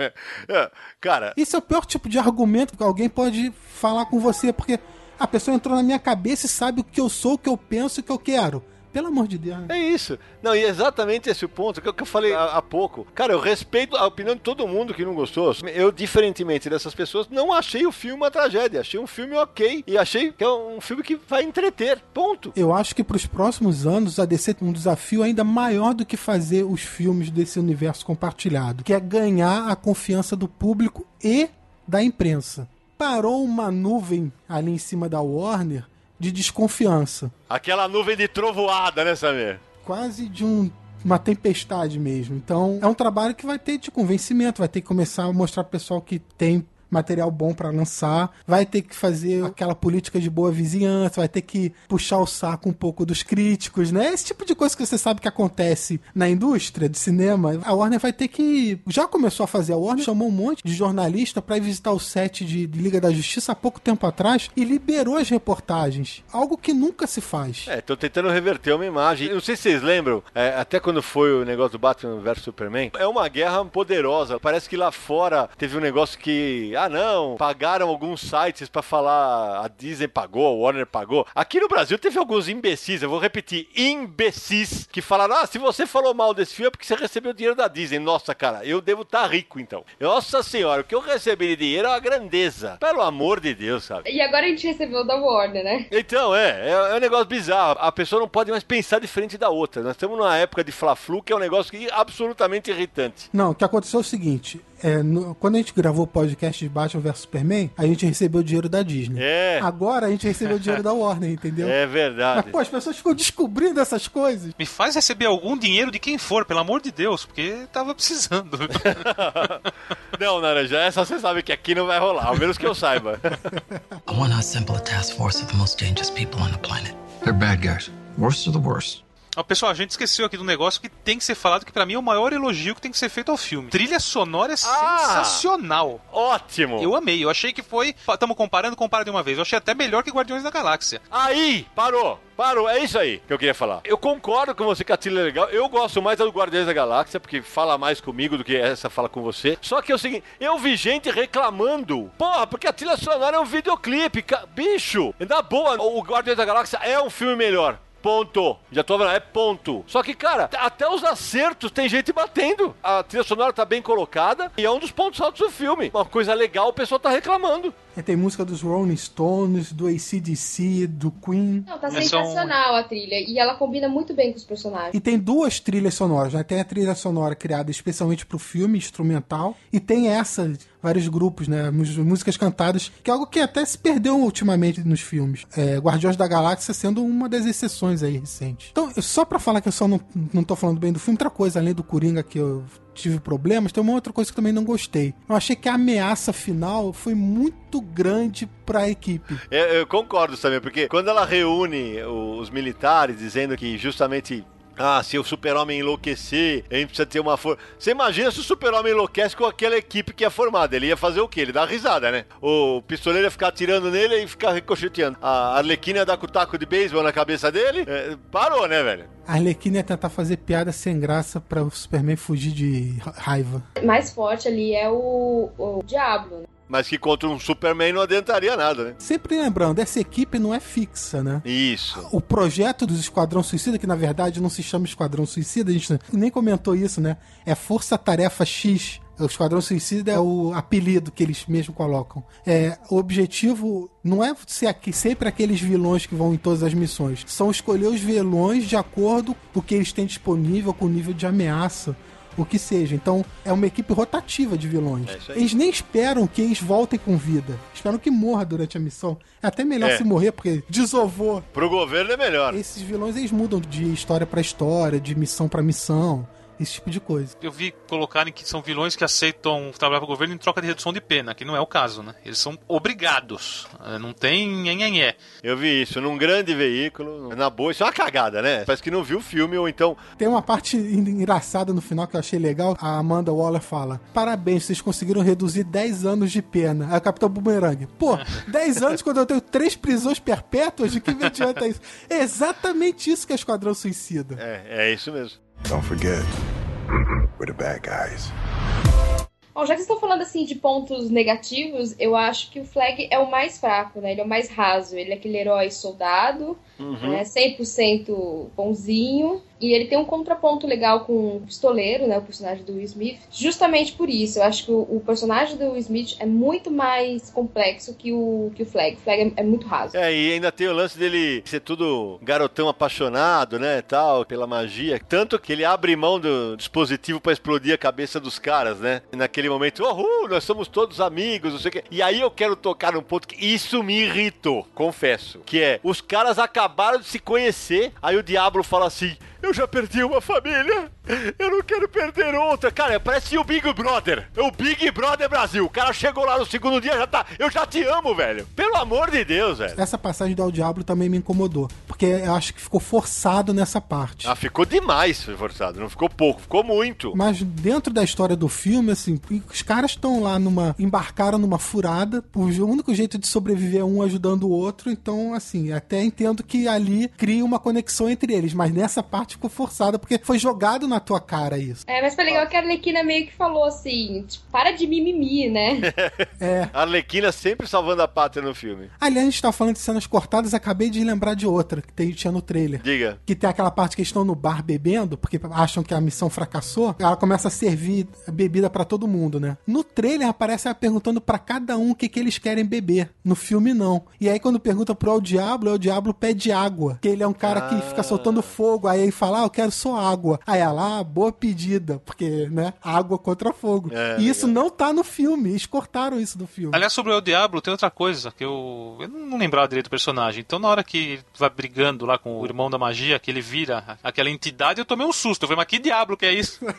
É, Cara, Esse é o pior tipo de argumento que alguém pode falar com você, porque a pessoa entrou na minha cabeça e sabe o que eu sou, o que eu penso e o que eu quero. Pelo amor de Deus. né? É isso. Não, e é exatamente esse o ponto que eu, que eu falei há, há pouco. Cara, eu respeito a opinião de todo mundo que não gostou. Eu, diferentemente dessas pessoas, não achei o filme uma tragédia. Achei um filme ok. E achei que é um filme que vai entreter. Ponto. Eu acho que para os próximos anos a DC tem um desafio ainda maior do que fazer os filmes desse universo compartilhado, que é ganhar a confiança do público e da imprensa. Parou uma nuvem ali em cima da Warner de desconfiança, Aquela nuvem de trovoada, né, Samir? quase de um- uma tempestade mesmo. Então é um trabalho que vai ter de convencimento, vai ter que começar a mostrar pro pessoal que tem material bom para lançar, vai ter que fazer aquela política de boa vizinhança, vai ter que puxar o saco um pouco dos críticos, né? Esse tipo de coisa que você sabe que acontece na indústria de cinema. A Warner vai ter que já começou a fazer. A Warner chamou um monte de jornalista para ir visitar o set de, Liga da Justiça há pouco tempo atrás e liberou as reportagens, algo que nunca se faz. É, tô tentando reverter uma imagem. Não sei se vocês lembram, é, até quando foi o negócio do Batman vs Superman, é uma guerra poderosa. Parece que lá fora teve um negócio que, ah não, pagaram alguns sites pra falar, a Disney pagou, a Warner pagou. Aqui no Brasil teve alguns imbecis, eu vou repetir, imbecis, que falaram, ah, se você falou mal desse filme é porque você recebeu dinheiro da Disney. Nossa, cara, eu devo estar rico então. Nossa senhora, o que eu recebi de dinheiro é uma grandeza. Pelo amor de Deus, sabe? E agora a gente recebeu da Warner, né? Então, é, é, é um negócio bizarro. A pessoa não pode mais pensar diferente da outra. Nós estamos numa época de Fla-Flu que é um negócio que é absolutamente irritante. Não, o que aconteceu é o seguinte: é, no- quando a gente gravou o podcast de Batman vs Superman, a gente recebeu o dinheiro da Disney. É. Agora a gente recebeu o dinheiro da Warner, entendeu? É Mas, verdade. pô, as pessoas ficam descobrindo essas coisas. Me faz receber algum dinheiro de quem for, pelo amor de Deus, porque tava precisando. Não, Naranja, essa você sabe que aqui não vai rolar, ao menos que eu saiba. I want to assemble a task force of the most dangerous people on the planet. They're bad guys. Worst of the worst. Oh, pessoal, a gente esqueceu aqui do negócio que tem que ser falado que para mim é o maior elogio que tem que ser feito ao filme. Trilha sonora é ah, sensacional. Ótimo. Eu amei. Eu achei que foi. Estamos comparando, compara de uma vez. Eu achei até melhor que Guardiões da Galáxia. Aí, parou. Parou, é isso aí que eu queria falar. Eu concordo com você que a trilha é legal. Eu gosto mais do Guardiões da Galáxia, porque fala mais comigo do que essa fala com você. Só que é o seguinte, eu vi gente reclamando. Porra, porque a trilha sonora é um videoclipe. Bicho, na boa, o Guardiões da Galáxia é um filme melhor. Ponto. Já tô vendo, é ponto. Só que, cara, até os acertos tem gente batendo. A trilha sonora tá bem colocada e é um dos pontos altos do filme. Uma coisa legal, o pessoal tá reclamando. É, tem música dos Rolling Stones, do ACDC, do Queen. Não, tá sensacional a trilha. E ela combina muito bem com os personagens. E tem duas trilhas sonoras, né? Tem a trilha sonora criada especialmente pro filme, instrumental. E tem essa, vários grupos, né? Músicas cantadas, que é algo que até se perdeu ultimamente nos filmes. É, Guardiões da Galáxia sendo uma das exceções aí recentes. Então, só pra falar que eu só não, não tô falando bem do filme, outra coisa, além do Coringa que eu tive problemas, tem uma outra coisa que também não gostei. Eu achei que a ameaça final foi muito grande para a equipe. Eu, eu concordo também, porque quando ela reúne os militares dizendo que justamente ah, se o super-homem enlouquecer, a gente precisa ter uma força. Você imagina se o super-homem enlouquece com aquela equipe que é formada. Ele ia fazer o quê? Ele dá risada, né? O pistoleiro ia ficar atirando nele e ficar ricocheteando. A Arlequina ia dar com o taco de beisebol na cabeça dele. É, parou, né, velho? A Arlequina ia tentar fazer piada sem graça para o Superman fugir de raiva. Mais forte ali é o, o Diablo, né? Mas que contra um Superman não adiantaria nada, né? Sempre lembrando, essa equipe não é fixa, né? Isso. O projeto dos Esquadrão Suicida, que na verdade não se chama Esquadrão Suicida, a gente nem comentou isso, né? É Força Tarefa X. O Esquadrão Suicida é o apelido que eles mesmos colocam. É, o objetivo não é ser aqui, sempre aqueles vilões que vão em todas as missões. São escolher os vilões de acordo com o que eles têm disponível, com o nível de ameaça o que seja. Então é uma equipe rotativa de vilões. É eles nem esperam que eles voltem com vida. Esperam que morra durante a missão. É até melhor é. se morrer, porque desovou. Pro governo é melhor. Esses vilões eles mudam de história para história, de missão para missão esse tipo de coisa. Eu vi colocarem que são vilões que aceitam trabalhar para o governo em troca de redução de pena, que não é o caso, né? Eles são obrigados, é, não tem nhenhenhé. Eu vi isso num grande veículo, na boa, isso é uma cagada, né? Parece que não viu o filme ou então... Tem uma parte engraçada no final que eu achei legal, a Amanda Waller fala, parabéns, vocês conseguiram reduzir 10 anos de pena. Aí o Capitão Boomerang, pô, 10 anos quando eu tenho três prisões perpétuas, de que me adianta isso? É exatamente isso que é Esquadrão Suicida. É, é isso mesmo. Don't forget, we're the bad guys. Bom, já que estão falando assim de pontos negativos, eu acho que o Flag é o mais fraco, né? Ele é o mais raso. Ele é aquele herói soldado, uhum. né? 100% bonzinho. E ele tem um contraponto legal com o pistoleiro, né? O personagem do Will Smith. Justamente por isso. Eu acho que o, o personagem do Will Smith é muito mais complexo que o, que o Flag. O Flag é, é, muito raso. É, e ainda tem o lance dele ser tudo garotão apaixonado, né? Tal, pela magia. Tanto que ele abre mão do dispositivo para explodir a cabeça dos caras, né? E naquele momento, uhul, nós somos todos amigos, não sei o quê. E aí eu quero tocar num ponto que isso me irritou, confesso. Que é, os caras acabaram de se conhecer, aí o Diablo fala assim eu já perdi uma família. Eu não quero perder outra. Cara, parece o Big Brother. É o Big Brother Brasil. O cara chegou lá no segundo dia já tá. Eu já te amo, velho. Pelo amor de Deus, velho. Essa passagem do El Diablo também me incomodou. Porque eu acho que ficou forçado nessa parte. Ah, ficou demais forçado. Não ficou pouco, ficou muito. Mas dentro da história do filme, assim, os caras estão lá numa. embarcaram numa furada. O único jeito de sobreviver é um ajudando o outro. Então, assim, até entendo que ali cria uma conexão entre eles. Mas nessa parte ficou forçada, porque foi jogado na tua cara isso. É, mas foi legal que a Arlequina meio que falou assim: tipo, para de mimimi, né? é. A Arlequina sempre salvando a pátria no filme. Aliás, a gente tá falando de cenas cortadas, acabei de lembrar de outra que tem, tinha no trailer. Diga. Que tem aquela parte que eles estão no bar bebendo, porque acham que a missão fracassou. Ela começa a servir bebida para todo mundo, né? No trailer aparece ela perguntando para cada um o que, que eles querem beber. No filme, não. E aí, quando pergunta pro El Diablo, o Diablo pede água. Que ele é um cara ah. que fica soltando fogo. Aí fala, ah, eu quero só água. Aí ela, ah, boa pedida, porque, né, água contra fogo. É, e isso é. não tá no filme, eles cortaram isso do filme. Aliás, sobre o El Diablo, tem outra coisa que eu, eu não lembrava direito do personagem. Então, na hora que vai brigando lá com o irmão da magia, que ele vira aquela entidade, eu tomei um susto. Eu falei, mas que diabo que é isso?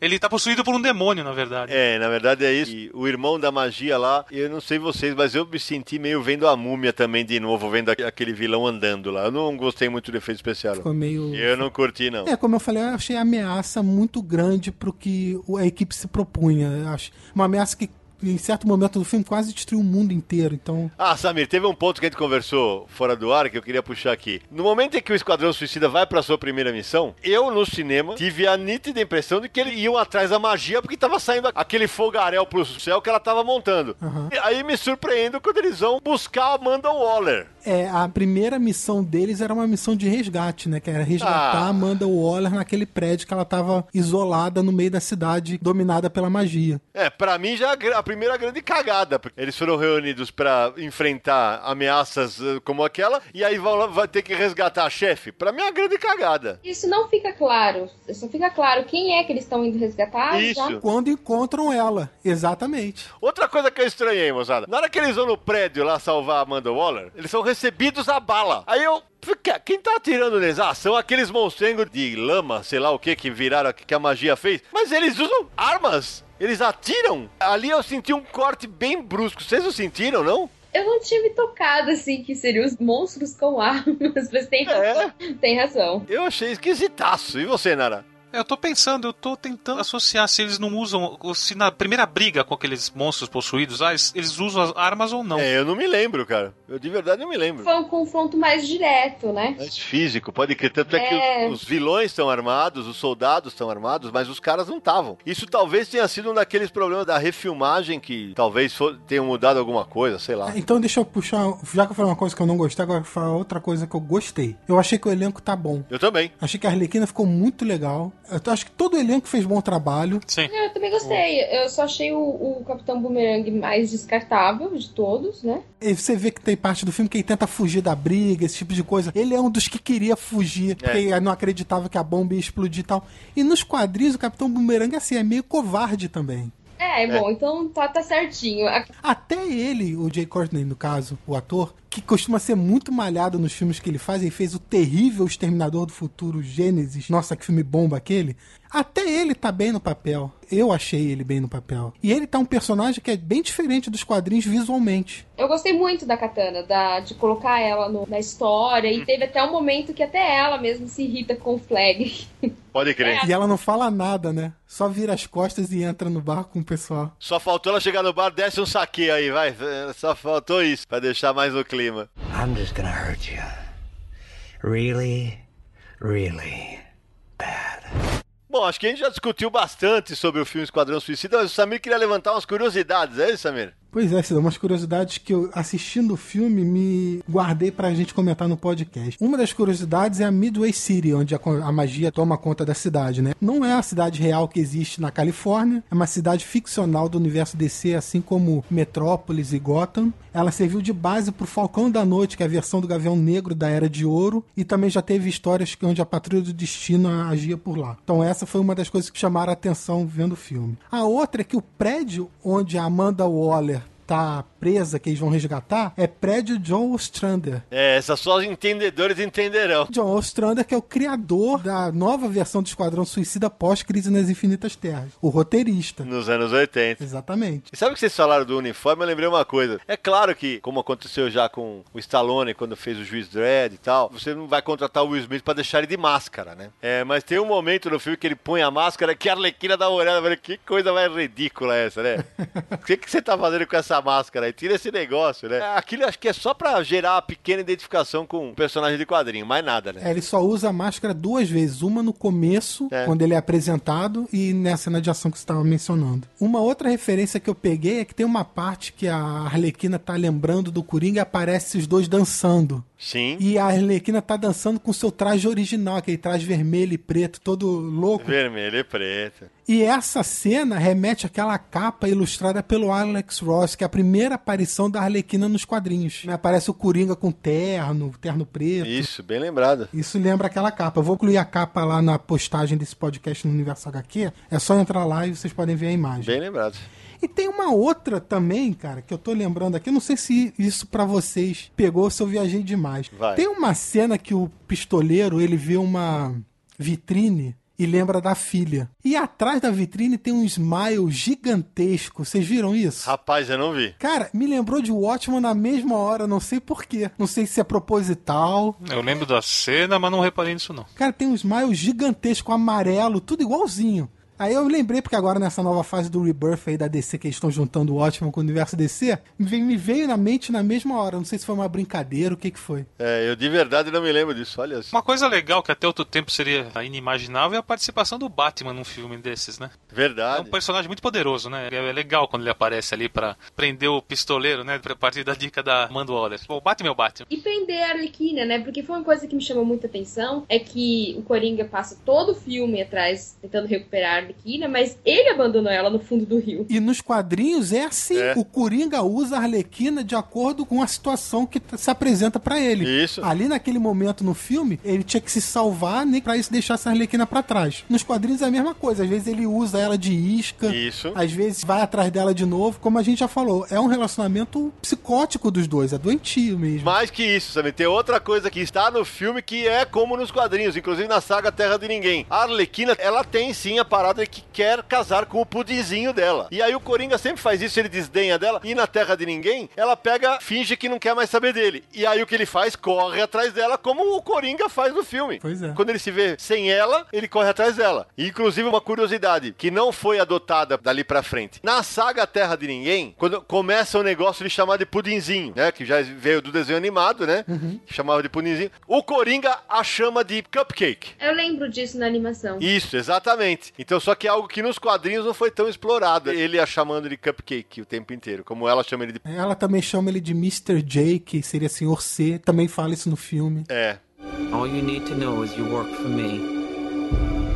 Ele tá possuído por um demônio, na verdade. É, na verdade é isso. E o irmão da magia lá, eu não sei vocês, mas eu me senti meio vendo a múmia também de novo, vendo aquele vilão andando lá. Eu não gostei muito do efeito especial. Ficou meio. Eu não curti, não. É, como eu falei, eu achei a ameaça muito grande pro que a equipe se propunha. Acho uma ameaça que em certo momento do filme quase destruiu o mundo inteiro, então... Ah, Samir, teve um ponto que a gente conversou fora do ar que eu queria puxar aqui. No momento em que o Esquadrão Suicida vai pra sua primeira missão, eu, no cinema, tive a nítida impressão de que eles iam atrás da magia porque tava saindo aquele fogaréu pro céu que ela tava montando. Uhum. aí me surpreendo quando eles vão buscar a Amanda Waller. É, a primeira missão deles era uma missão de resgate, né? Que era resgatar ah. a Amanda Waller naquele prédio que ela tava isolada no meio da cidade, dominada pela magia. É, para mim já a primeira grande cagada. Porque eles foram reunidos para enfrentar ameaças eh, como aquela e aí vão vai ter que resgatar a chefe. Para mim é uma grande cagada. Isso não fica claro. Isso não fica claro quem é que eles estão indo resgatar. Isso. Já... Quando encontram ela, exatamente. Outra coisa que eu estranhei, moçada. Na hora que eles vão no prédio lá salvar a Amanda Waller, eles são recebidos a bala. Aí eu quem tá atirando neles? Ah, são aqueles monstrengos de lama, sei lá o que, que viraram, que a magia fez. Mas eles usam armas. Eles atiram. Ali eu senti um corte bem brusco. Vocês não sentiram, não? Eu não tinha me tocado, assim, que seriam os monstros com armas, mas tem razão. É. Tem razão. Eu achei esquisitaço. E você, Nara? Eu tô pensando, eu tô tentando associar se eles não usam, se na primeira briga com aqueles monstros possuídos, ah, eles usam as armas ou não. É, eu não me lembro, cara. Eu de verdade não me lembro. Foi um confronto mais direto, né? Mais físico, pode crer. Tanto é, é que os, os vilões estão armados, os soldados estão armados, mas os caras não estavam. Isso talvez tenha sido um daqueles problemas da refilmagem que talvez for, tenham mudado alguma coisa, sei lá. Então deixa eu puxar, já que eu falei uma coisa que eu não gostei, agora eu vou falar outra coisa que eu gostei. Eu achei que o elenco tá bom. Eu também. Achei que a Arlequina ficou muito legal. Eu acho que todo o elenco fez bom trabalho. Sim. É, eu também gostei. Eu só achei o, o Capitão Boomerang mais descartável de todos, né? E você vê que tem parte do filme que ele tenta fugir da briga, esse tipo de coisa. Ele é um dos que queria fugir, é. porque não acreditava que a bomba ia explodir e tal. E nos quadrinhos, o Capitão Boomerang, assim, é meio covarde também. É, é, bom, então tá, tá certinho. Até ele, o Jay Courtney, no caso, o ator, que costuma ser muito malhado nos filmes que ele faz, ele fez o terrível Exterminador do Futuro Gênesis. Nossa, que filme bomba aquele. Até ele tá bem no papel. Eu achei ele bem no papel. E ele tá um personagem que é bem diferente dos quadrinhos visualmente. Eu gostei muito da Katana, da, de colocar ela no, na história. E teve até um momento que até ela mesmo se irrita com o Flag. Pode crer. É. E ela não fala nada, né? Só vira as costas e entra no bar com o pessoal. Só faltou ela chegar no bar, desce um saque aí, vai. Só faltou isso, pra deixar mais no clima. I'm just gonna hurt you. Really, really. Bom, acho que a gente já discutiu bastante sobre o filme Esquadrão Suicida, mas o Samir queria levantar umas curiosidades, é isso, Samir? Pois é, Cida, umas curiosidades que eu, assistindo o filme, me guardei pra gente comentar no podcast. Uma das curiosidades é a Midway City, onde a, a, magia toma conta da cidade, né? Não é a cidade real que existe na Califórnia, é uma cidade ficcional do universo DC, assim como Metrópolis e Gotham. Ela serviu de base pro Falcão da Noite, que é a versão do Gavião Negro da Era de Ouro, e também já teve histórias onde a Patrulha do Destino agia por lá. Então essa foi uma das coisas que chamaram a atenção vendo o filme. A outra é que o prédio onde a Amanda Waller tá presa que eles vão resgatar é prédio John Ostrander. É, essas só os entendedores entenderão. John Ostrander que é o criador da nova versão do Esquadrão Suicida pós-Crise nas Infinitas Terras. O roteirista. Nos anos 80. Exatamente. E sabe que vocês falaram do uniforme? Eu lembrei uma coisa. É claro que, como aconteceu já com o Stallone quando fez o Juiz Dredd e tal, você não vai contratar o Will Smith pra deixar ele de máscara, né? É, mas tem um momento no filme que ele põe a máscara que a Arlequina dá uma olhada, velho, que coisa mais ridícula é essa, né? O que, que você tá fazendo com essa essa máscara aí, tira esse negócio, né? Aquilo acho que é só pra gerar a pequena identificação com o personagem de quadrinho, mais nada, né? É, ele só usa a máscara duas vezes, uma no começo, é. quando ele é apresentado, e nessa cena de ação que você estava mencionando. Uma outra referência que eu peguei é que tem uma parte que a Arlequina tá lembrando do Coringa e aparece os dois dançando. Sim. E a Arlequina tá dançando com seu traje original, aquele traje vermelho e preto, todo louco. Vermelho e preto. E essa cena remete àquela capa ilustrada pelo Alex Ross, que é a primeira aparição da Arlequina nos quadrinhos. Aparece o Coringa com terno, terno preto. Isso, bem lembrado. Isso lembra aquela capa. Eu vou incluir a capa lá na postagem desse podcast no Universo HQ. É só entrar lá e vocês podem ver a imagem. Bem lembrado. E tem uma outra também, cara, que eu tô lembrando aqui. Eu não sei se isso para vocês pegou, se eu viajei demais. Vai. Tem uma cena que o pistoleiro, ele vê uma vitrine e lembra da filha. E atrás da vitrine tem um smile gigantesco. Vocês viram isso? Rapaz, eu não vi. Cara, me lembrou de Watchman na mesma hora, não sei porquê. Não sei se é proposital. Eu lembro da cena, mas não reparei nisso não. Cara, tem um smile gigantesco, amarelo, tudo igualzinho. Aí eu lembrei, porque agora nessa nova fase do Rebirth aí da DC, que eles estão juntando o Watchmen com o universo DC, me veio na mente na mesma hora. Não sei se foi uma brincadeira, o que que foi. É, eu de verdade não me lembro disso, olha Uma coisa legal que até outro tempo seria inimaginável é a participação do Batman num filme desses, né? Verdade. É um personagem muito poderoso, né? É legal quando ele aparece ali para prender o pistoleiro, né? A partir da dica da Amanda Waller. o Batman é o Batman. E prender a Arlequina, né? Porque foi uma coisa que me chamou muita atenção, é que o Coringa passa todo o filme atrás tentando recuperar Arlequina, mas ele abandonou ela no fundo do rio. E nos quadrinhos é assim. É. O Coringa usa a Arlequina de acordo com a situação que se apresenta para ele. Isso. Ali naquele momento no filme, ele tinha que se salvar nem pra isso deixar essa Arlequina para trás. Nos quadrinhos é a mesma coisa. Às vezes ele usa ela de isca. Isso. Às vezes vai atrás dela de novo. Como a gente já falou, é um relacionamento psicótico dos dois. É doentio mesmo. Mais que isso, também tem outra coisa que está no filme que é como nos quadrinhos, inclusive na saga Terra de Ninguém. A Arlequina, ela tem sim a parada que quer casar com o pudinzinho dela. E aí o Coringa sempre faz isso, ele desdenha dela. E na Terra de Ninguém, ela pega, finge que não quer mais saber dele. E aí o que ele faz? Corre atrás dela, como o Coringa faz no filme. Pois é. Quando ele se vê sem ela, ele corre atrás dela. E, inclusive, uma curiosidade, que não foi adotada dali pra frente. Na saga Terra de Ninguém, quando começa o negócio de chamar de pudinzinho, né? Que já veio do desenho animado, né? Uhum. Chamava de pudinzinho. O Coringa a chama de cupcake. Eu lembro disso na animação. Isso, exatamente. Então, só que é algo que nos quadrinhos não foi tão explorado. Ele a chamando de Cupcake o tempo inteiro, como ela chama ele de. Ela também chama ele de Mr. J, que seria Senhor C. Também fala isso no filme. É. All you need to know is you work for me.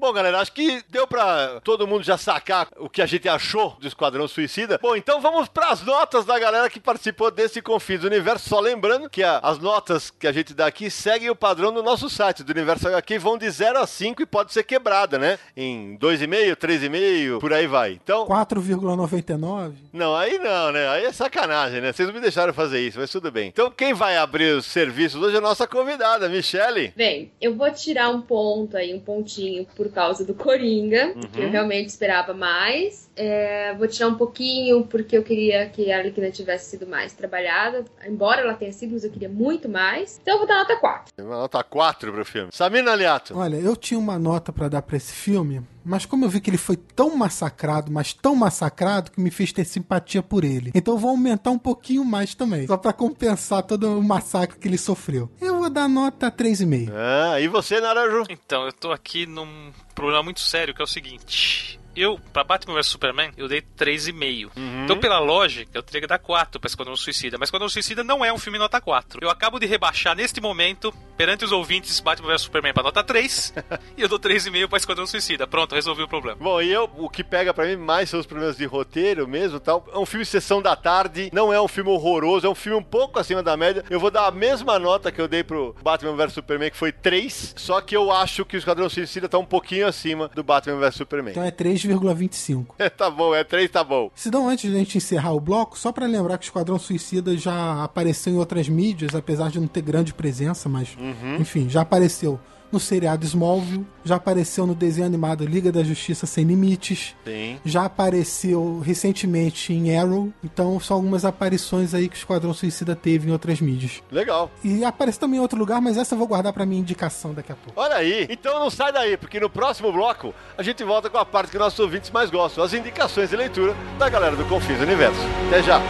Bom, galera, acho que deu pra todo mundo já sacar o que a gente achou do Esquadrão Suicida. Bom, então vamos pras notas da galera que participou desse Confins do Universo. Só lembrando que a, as notas que a gente dá aqui seguem o padrão do nosso site, do Universo HQ, vão de 0 a 5 e pode ser quebrada, né? Em 2,5, 3,5, por aí vai. Então. 4,99? Não, aí não, né? Aí é sacanagem, né? Vocês não me deixaram fazer isso, mas tudo bem. Então, quem vai abrir os serviços hoje é a nossa convidada, Michele. Bem, eu vou tirar um ponto aí, um pontinho por por causa do Coringa, uhum. que eu realmente esperava mais. É, vou tirar um pouquinho porque eu queria que a Arlequina tivesse sido mais trabalhada, embora ela tenha sido, mas eu queria muito mais. Então eu vou dar nota 4. Uma nota 4 pro filme. Samina Aliato. Olha, eu tinha uma nota para dar para esse filme, mas como eu vi que ele foi tão massacrado, mas tão massacrado que me fez ter simpatia por ele. Então eu vou aumentar um pouquinho mais também, só para compensar todo o massacre que ele sofreu. Eu vou dar nota 3,5. Ah, e você, Naranjo? Então, eu tô aqui num problema muito sério que é o seguinte eu, pra Batman vs Superman, eu dei 3,5. Uhum. Então, pela lógica, eu teria que dar 4 pra Esquadrão Suicida. Mas Esquadrão Suicida não é um filme nota 4. Eu acabo de rebaixar neste momento, perante os ouvintes, Batman vs Superman pra nota 3. e eu dou 3,5 pra Esquadrão Suicida. Pronto, resolvi o problema. Bom, e eu, o que pega pra mim mais são os problemas de roteiro mesmo tal. É um filme sessão da tarde, não é um filme horroroso, é um filme um pouco acima da média. Eu vou dar a mesma nota que eu dei pro Batman vs Superman, que foi 3. Só que eu acho que o Esquadrão Suicida tá um pouquinho acima do Batman vs Superman. Então é 3 3,25. É, tá bom, é 3, tá bom. Se não, antes de a gente encerrar o bloco, só para lembrar que o Esquadrão Suicida já apareceu em outras mídias, apesar de não ter grande presença, mas uhum. enfim, já apareceu no seriado Smallville, já apareceu no desenho animado Liga da Justiça Sem Limites, Sim. já apareceu recentemente em Arrow, então são algumas aparições aí que o Esquadrão Suicida teve em outras mídias. Legal. E aparece também em outro lugar, mas essa eu vou guardar para minha indicação daqui a pouco. Olha aí, então não sai daí, porque no próximo bloco a gente volta com a parte que nossos ouvintes mais gostam, as indicações de leitura da galera do Confis Universo. Até já!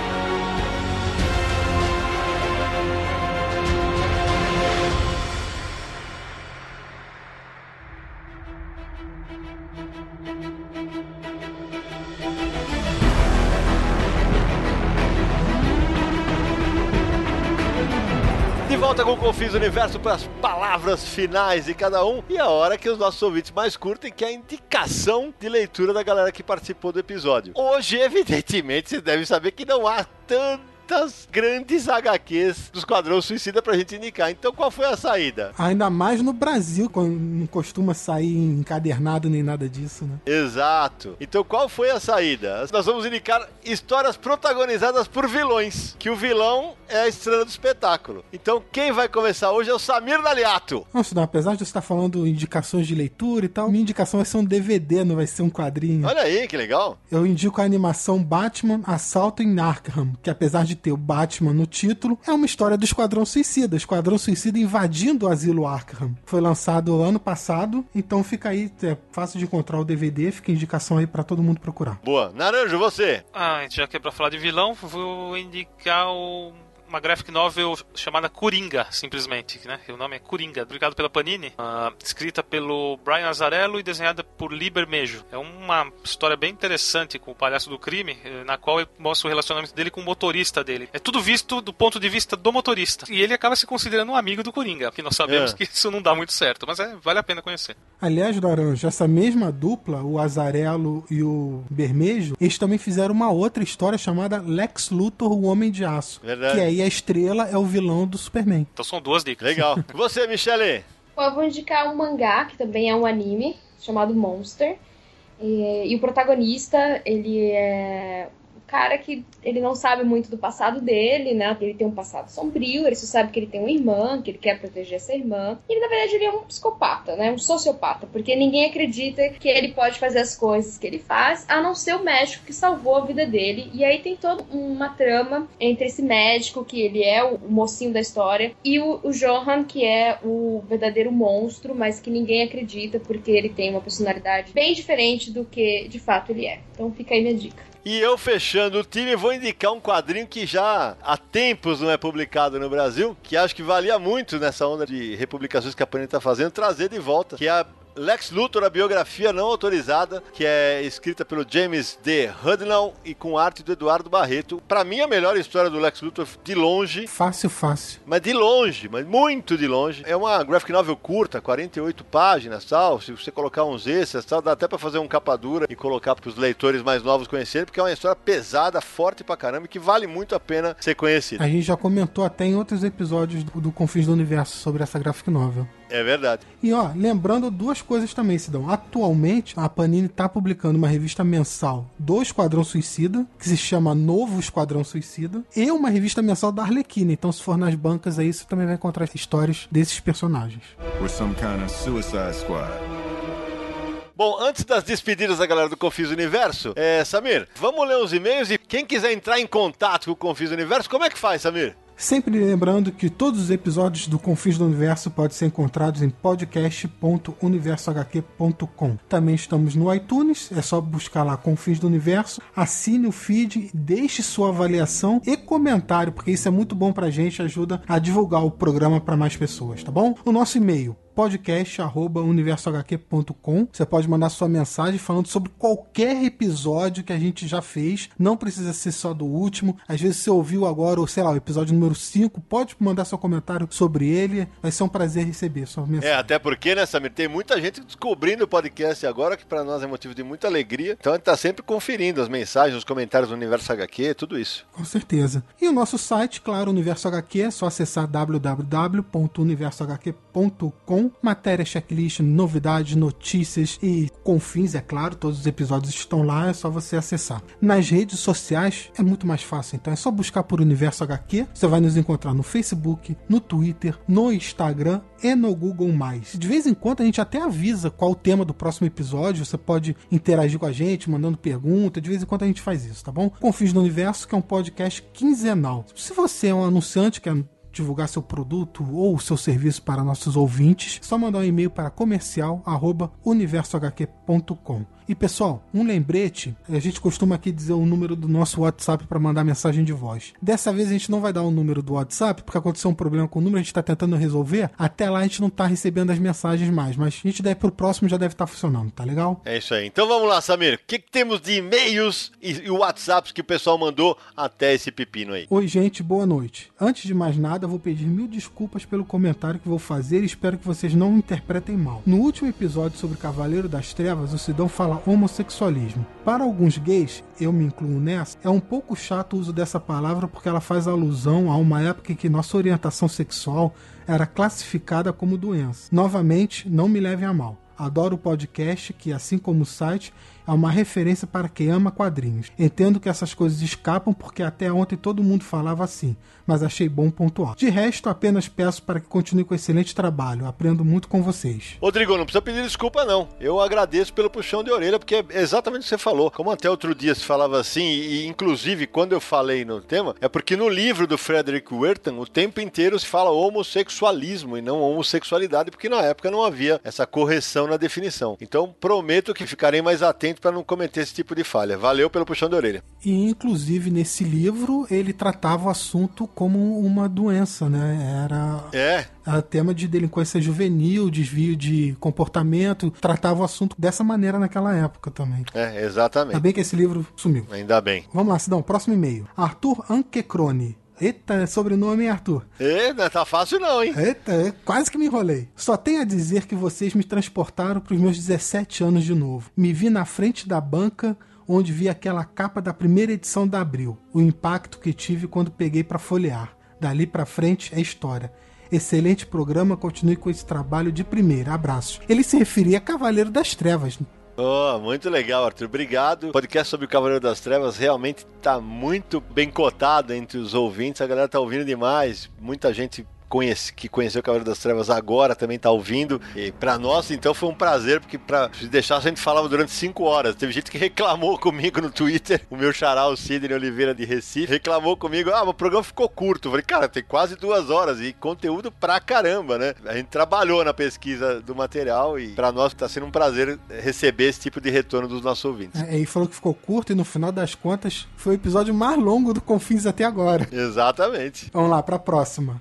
Confis Universo para as palavras finais de cada um e a hora que os nossos ouvintes mais curtem, que é a indicação de leitura da galera que participou do episódio. Hoje, evidentemente, vocês devem saber que não há tanto muitas grandes HQs do Esquadrão Suicida pra gente indicar. Então qual foi a saída? Ainda mais no Brasil, quando não costuma sair encadernado nem nada disso, né? Exato. Então qual foi a saída? Nós vamos indicar histórias protagonizadas por vilões, que o vilão é a estrela do espetáculo. Então quem vai começar hoje é o Samir Daliato. Nossa, não, apesar de você estar falando indicações de leitura e tal, minha indicação vai ser um DVD, não vai ser um quadrinho. Olha aí, que legal. Eu indico a animação Batman Assalto em Arkham, que apesar de ter o Batman no título, é uma história do Esquadrão Suicida. Esquadrão Suicida invadindo o asilo Arkham. Foi lançado ano passado, então fica aí, é fácil de encontrar o DVD, fica indicação aí para todo mundo procurar. Boa. Naranjo, você? Ah, já que é pra falar de vilão, vou indicar o uma graphic novel chamada Coringa, simplesmente, né? O nome é Coringa, publicado pela Panini, uh, escrita pelo Brian Azarello e desenhada por Liber Mejo. É uma história bem interessante com o palhaço do crime, eh, na qual mostra o relacionamento dele com o motorista dele. É tudo visto do ponto de vista do motorista. E ele acaba se considerando um amigo do Coringa, que nós sabemos é. que isso não dá muito certo, mas é, vale a pena conhecer. Aliás, Laranja, essa mesma dupla, o Azarello e o Bermejo, eles também fizeram uma outra história chamada Lex Luthor, o Homem de Aço. Verdade. Que aí a estrela é o vilão do Superman. Então são duas dicas. Legal. Você, Michele? Eu vou indicar um mangá, que também é um anime, chamado Monster. E, e o protagonista, ele é cara que ele não sabe muito do passado dele, né? Ele tem um passado sombrio, ele só sabe que ele tem uma irmã, que ele quer proteger essa irmã. E na verdade, ele é um psicopata, né? Um sociopata, porque ninguém acredita que ele pode fazer as coisas que ele faz, a não ser o médico que salvou a vida dele. E aí tem toda uma trama entre esse médico, que ele é o mocinho da história, e o, o Johan, que é o verdadeiro monstro, mas que ninguém acredita porque ele tem uma personalidade bem diferente do que de fato ele é. Então fica aí minha dica. E eu fechando o time, vou indicar um quadrinho que já há tempos não é publicado no Brasil, que acho que valia muito nessa onda de republicações que a Panini está fazendo, trazer de volta, que é a Lex Luthor, a biografia não autorizada, que é escrita pelo James D. Hudnall e com arte do Eduardo Barreto. Para mim, a melhor história do Lex Luthor de longe. Fácil, fácil. Mas de longe, mas muito de longe. É uma graphic novel curta, 48 páginas, tal. Se você colocar uns extras, tal, dá até para fazer um capa dura e colocar para os leitores mais novos conhecerem, porque é uma história pesada, forte pra caramba e que vale muito a pena ser conhecida. A gente já comentou até em outros episódios do, do Confins do Universo sobre essa graphic novel. É verdade. E ó, lembrando duas coisas também, Sidão. Atualmente, a Panini tá publicando uma revista mensal do Esquadrão Suicida, que se chama Novo Esquadrão Suicida, e uma revista mensal da Arlequina. Então, se for nas bancas aí, você também vai encontrar histórias desses personagens. We're some kind of suicide squad. Bom, antes das despedidas da galera do Confis Universo, é, Samir, vamos ler os e-mails e quem quiser entrar em contato com o Confis Universo, como é que faz, Samir? Sempre lembrando que todos os episódios do Confins do Universo podem ser encontrados em podcast.universohq.com. Também estamos no iTunes, é só buscar lá Confins do Universo, assine o feed, deixe sua avaliação e comentário, porque isso é muito bom pra gente, ajuda a divulgar o programa para mais pessoas, tá bom? O nosso e-mail podcast@universohq.com. Você pode mandar sua mensagem falando sobre qualquer episódio que a gente já fez. Não precisa ser só do último. Às vezes você ouviu agora, ou sei lá, o episódio número 5, pode mandar seu comentário sobre ele. Vai ser um prazer receber sua mensagem. É, até porque, né, Samir, tem muita gente descobrindo o podcast agora, que para nós é motivo de muita alegria. Então a gente tá sempre conferindo as mensagens, os comentários do Universo HQ, tudo isso. Com certeza. E o nosso site, claro, Universo HQ, é só acessar www.universohq.com matéria, checklist, novidades, notícias e confins, é claro, todos os episódios estão lá, é só você acessar. Nas redes sociais é muito mais fácil, então é só buscar por Universo HQ, você vai nos encontrar no Facebook, no Twitter, no Instagram e no Google+. De vez em quando a gente até avisa qual o tema do próximo episódio, você pode interagir com a gente, mandando pergunta, de vez em quando a gente faz isso, tá bom? Confins do Universo, que é um podcast quinzenal. Se você é um anunciante que é divulgar seu produto ou seu serviço para nossos ouvintes, só mandar um e-mail para comercial@universohq.com. E pessoal, um lembrete, a gente costuma aqui dizer o número do nosso WhatsApp para mandar mensagem de voz. Dessa vez a gente não vai dar o número do WhatsApp, porque aconteceu um problema com o número, a gente está tentando resolver. Até lá a gente não está recebendo as mensagens mais, mas a gente deve pro próximo já deve estar tá funcionando, tá legal? É isso aí. Então vamos lá, Samir. O que, que temos de e-mails e, e WhatsApps que o pessoal mandou até esse pepino aí? Oi, gente, boa noite. Antes de mais nada, vou pedir mil desculpas pelo comentário que vou fazer e espero que vocês não interpretem mal. No último episódio sobre Cavaleiro das Trevas, o Sidão fala homossexualismo. Para alguns gays, eu me incluo nessa, é um pouco chato o uso dessa palavra porque ela faz alusão a uma época em que nossa orientação sexual era classificada como doença. Novamente, não me levem a mal. Adoro o podcast, que, assim como o site, é uma referência para quem ama quadrinhos. Entendo que essas coisas escapam porque até ontem todo mundo falava assim, mas achei bom pontuar. De resto, apenas peço para que continue com excelente trabalho. Aprendo muito com vocês. Rodrigo, não precisa pedir desculpa, não. Eu agradeço pelo puxão de orelha, porque é exatamente o que você falou. Como até outro dia se falava assim, e inclusive quando eu falei no tema, é porque no livro do Frederick Werton, o tempo inteiro se fala homossexualismo e não homossexualidade, porque na época não havia essa correção na definição. Então, prometo que ficarei mais atento para não cometer esse tipo de falha. Valeu pelo puxão de orelha. E, inclusive, nesse livro, ele tratava o assunto como uma doença, né? Era. É. A tema de delinquência juvenil, desvio de comportamento, tratava o assunto dessa maneira naquela época também. É, exatamente. Ainda bem que esse livro sumiu. Ainda bem. Vamos lá, Sidão, próximo e-mail. Arthur Anquecrone. Eita, sobrenome, hein, Arthur? É, não tá fácil não, hein? Eita, quase que me enrolei. Só tenho a dizer que vocês me transportaram para os meus 17 anos de novo. Me vi na frente da banca onde vi aquela capa da primeira edição da Abril. O impacto que tive quando peguei para folhear. Dali para frente é história. Excelente programa, continue com esse trabalho de primeira. Abraços. Ele se referia a Cavaleiro das Trevas. Oh, muito legal, Arthur. Obrigado. O podcast sobre o Cavaleiro das Trevas realmente está muito bem cotado entre os ouvintes. A galera tá ouvindo demais. Muita gente conhece, que conheceu o Cavaleiro das Trevas agora também tá ouvindo. E para nós, então, foi um prazer, porque se deixar, a gente falava durante cinco horas. Teve gente que reclamou comigo no Twitter, o meu xará, o Sidney Oliveira de Recife, reclamou comigo, ah, o programa ficou curto. Eu falei, cara, tem quase duas horas e conteúdo pra caramba, né? A gente trabalhou na pesquisa do material e para nós tá sendo um prazer receber esse tipo de retorno dos nossos ouvintes. É, e falou que ficou curto e no final das contas foi o episódio mais longo do Confins até agora. Exatamente. Vamos lá, pra próxima.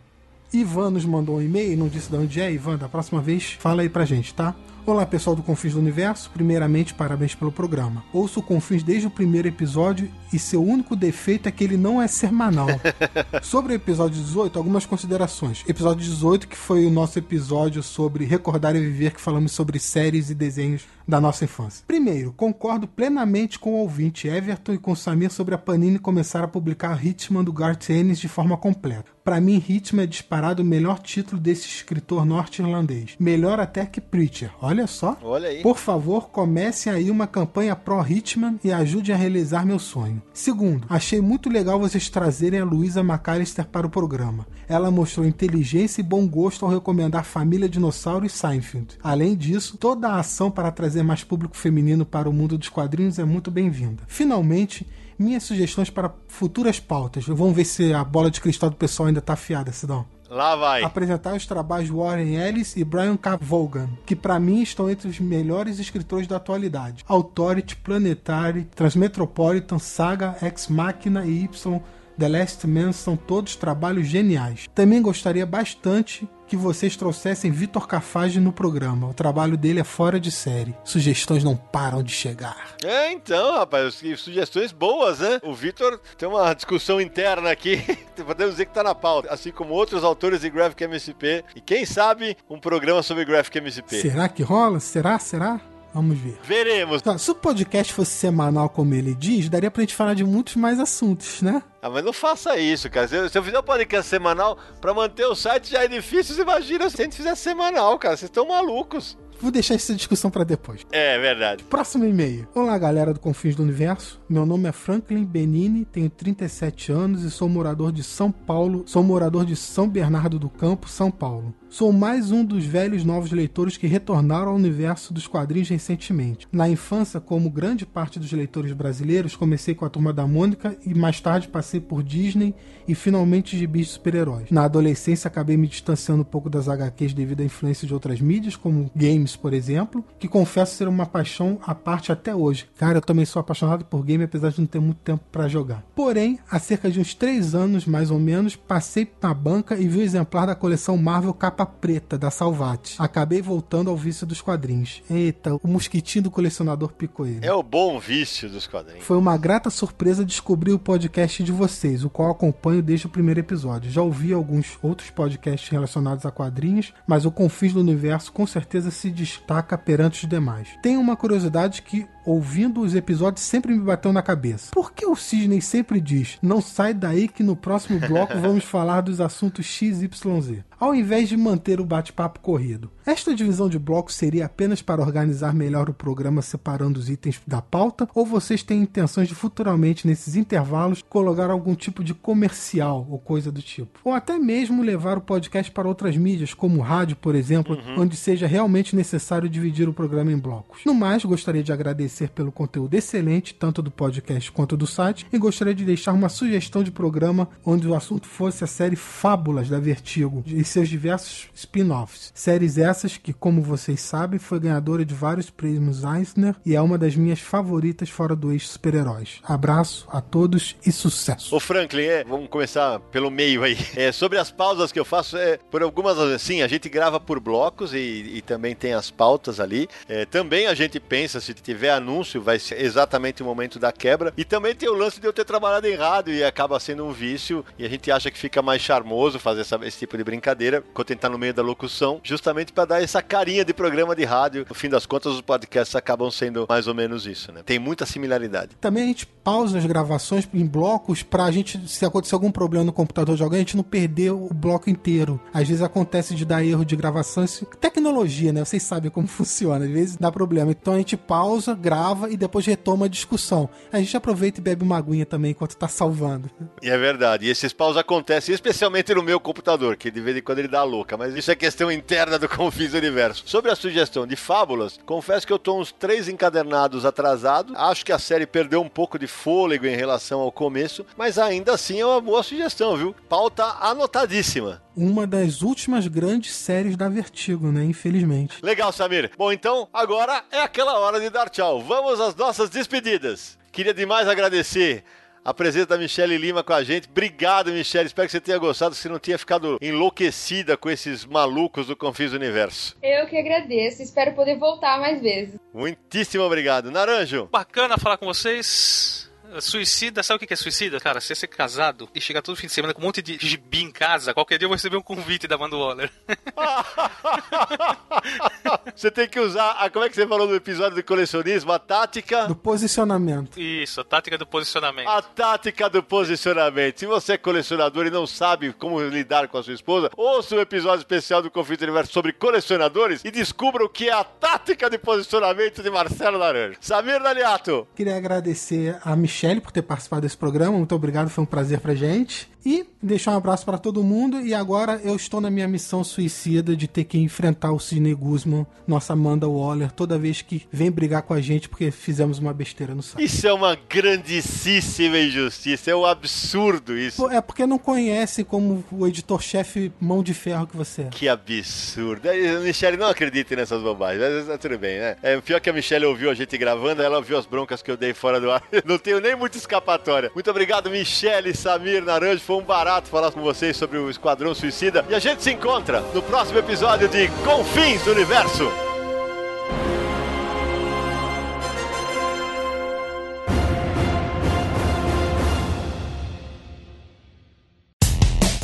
Ivan nos mandou um e-mail, não disse de onde é, Ivan, da próxima vez, fala aí pra gente, tá? Olá pessoal do Confins do Universo, primeiramente parabéns pelo programa. Ouço o Confins desde o primeiro episódio e seu único defeito é que ele não é semanal. sobre o episódio 18, algumas considerações. Episódio 18, que foi o nosso episódio sobre Recordar e Viver, que falamos sobre séries e desenhos da nossa infância. Primeiro, concordo plenamente com o ouvinte Everton e com o Samir sobre a Panini começar a publicar Hitman do Garth Ennis de forma completa. Para mim, Hitman é disparado o melhor título desse escritor norte-irlandês. Melhor até que Preacher. Olha só. Olha aí. Por favor, comecem aí uma campanha pró-Hitman e ajudem a realizar meu sonho. Segundo, achei muito legal vocês trazerem a Luisa McAllister para o programa. Ela mostrou inteligência e bom gosto ao recomendar Família Dinossauro e Seinfeld. Além disso, toda a ação para trazer mais público feminino para o mundo dos quadrinhos é muito bem-vinda. Finalmente, minhas sugestões para futuras pautas. Vamos ver se a bola de cristal do pessoal ainda está afiada, Sidão. Lá vai. Apresentar os trabalhos de Warren Ellis e Brian. Vaughan, que para mim estão entre os melhores escritores da atualidade. Authority, Planetary, Transmetropolitan, Saga, Ex Machina e Y The Last Man são todos trabalhos geniais. Também gostaria bastante que vocês trouxessem Vitor Cafage no programa. O trabalho dele é fora de série. Sugestões não param de chegar. É, então, rapaz, sugestões boas, né? O Vitor tem uma discussão interna aqui, podemos dizer que tá na pauta, assim como outros autores de Graphic MSP. E quem sabe um programa sobre Graphic MSP. Será que rola? Será? Será? Vamos ver. Veremos. Tá, se o podcast fosse semanal, como ele diz, daria pra gente falar de muitos mais assuntos, né? Ah, mas não faça isso, cara. Se eu, se eu fizer um podcast semanal, pra manter o site já é difícil, você imagina se a gente fizer semanal, cara. Vocês estão malucos. Vou deixar essa discussão para depois. É verdade. Próximo e-mail. Olá, galera do Confins do Universo. Meu nome é Franklin Benini, tenho 37 anos e sou morador de São Paulo. Sou morador de São Bernardo do Campo, São Paulo. Sou mais um dos velhos novos leitores que retornaram ao universo dos quadrinhos recentemente. Na infância, como grande parte dos leitores brasileiros, comecei com a Turma da Mônica e mais tarde passei por Disney e finalmente gibis de super-heróis. Na adolescência, acabei me distanciando um pouco das HQs devido à influência de outras mídias, como games, por exemplo, que confesso ser uma paixão à parte até hoje. Cara, eu também sou apaixonado por game, apesar de não ter muito tempo para jogar. Porém, há cerca de uns 3 anos, mais ou menos, passei na banca e vi o exemplar da coleção Marvel Cap capa preta da Salvati. Acabei voltando ao vício dos quadrinhos. Eita, o mosquitinho do colecionador picou ele. É o bom vício dos quadrinhos. Foi uma grata surpresa descobrir o podcast de vocês, o qual acompanho desde o primeiro episódio. Já ouvi alguns outros podcasts relacionados a quadrinhos, mas o Confins do Universo com certeza se destaca perante os demais. Tenho uma curiosidade que ouvindo os episódios sempre me bateu na cabeça. Por que o Sidney sempre diz: "Não sai daí que no próximo bloco vamos falar dos assuntos XYZ"? Ao invés de manter o bate-papo corrido. Esta divisão de blocos seria apenas para organizar melhor o programa separando os itens da pauta ou vocês têm intenções de futuramente nesses intervalos colocar algum tipo de comercial ou coisa do tipo? Ou até mesmo levar o podcast para outras mídias, como rádio, por exemplo, uhum. onde seja realmente necessário dividir o programa em blocos. No mais, gostaria de agradecer pelo conteúdo excelente, tanto do podcast quanto do site, e gostaria de deixar uma sugestão de programa onde o assunto fosse a série Fábulas da Vertigo e seus diversos spin-offs. Séries essas que, como vocês sabem, foi ganhadora de vários prêmios Eisner e é uma das minhas favoritas fora do eixo super-heróis. Abraço a todos e sucesso. Ô Franklin, é, vamos começar pelo meio aí. É, sobre as pausas que eu faço, é, por algumas assim, a gente grava por blocos e, e também tem as pautas ali. É, também a gente pensa, se tiver anúncio, vai ser exatamente o momento da quebra. E também tem o lance de eu ter trabalhado em rádio e acaba sendo um vício e a gente acha que fica mais charmoso fazer essa, esse tipo de brincadeira quando tentar no meio da locução, justamente para dar essa carinha de programa de rádio. No fim das contas, os podcasts acabam sendo mais ou menos isso, né? Tem muita similaridade. Também a gente pausa as gravações em blocos pra gente, se acontecer algum problema no computador de alguém, a gente não perder o bloco inteiro. Às vezes acontece de dar erro de gravação. Isso, tecnologia, né? Vocês sabem como funciona. Às vezes dá problema. Então a gente pausa, grava e depois retoma a discussão. A gente aproveita e bebe uma aguinha também enquanto tá salvando. E é verdade. E esses paus acontecem especialmente no meu computador, que de vez em quando ele dá louca. Mas isso é questão interna do Confis Universo. Sobre a sugestão de fábulas, confesso que eu tô uns três encadernados atrasado. Acho que a série perdeu um pouco de fôlego em relação ao começo, mas ainda assim é uma boa sugestão, viu? Pauta anotadíssima uma das últimas grandes séries da Vertigo, né? Infelizmente. Legal, Samir. Bom, então agora é aquela hora de dar tchau. Vamos às nossas despedidas. Queria demais agradecer a presença da Michelle Lima com a gente. Obrigado, Michelle. Espero que você tenha gostado, que você não tenha ficado enlouquecida com esses malucos do Confis Universo. Eu que agradeço. Espero poder voltar mais vezes. Muitíssimo obrigado. Naranjo. Bacana falar com vocês. Suicida, sabe o que é suicida? Cara, você ser casado e chegar todo fim de semana com um monte de gibi em casa, qualquer dia eu vou receber um convite da Amanda Waller. você tem que usar, a, como é que você falou no episódio do colecionismo? A tática... Do posicionamento. Isso, a tática do posicionamento. A tática do posicionamento. Se você é colecionador e não sabe como lidar com a sua esposa, ouça o um episódio especial do Conflito Universo sobre colecionadores e descubra o que é a tática de posicionamento de Marcelo Laranja. Samir Daliato. Queria agradecer a Michelle Michelle por ter participado desse programa. Muito obrigado, foi um prazer pra gente. E deixar um abraço para todo mundo. E agora eu estou na minha missão suicida de ter que enfrentar o Sidney Guzman, nossa Amanda Waller, toda vez que vem brigar com a gente porque fizemos uma besteira no site. Isso é uma grandíssima injustiça, é um absurdo isso. É porque não conhece como o editor-chefe mão de ferro que você é. Que absurdo. A Michelle não acredita nessas bobagens, mas tudo bem, né? É pior que a Michelle ouviu a gente gravando, ela ouviu as broncas que eu dei fora do ar. Não tenho nem muita escapatória. Muito obrigado, Michelle, Samir, Naranjo foi um barato falar com vocês sobre o Esquadrão Suicida. E a gente se encontra no próximo episódio de Confins do Universo.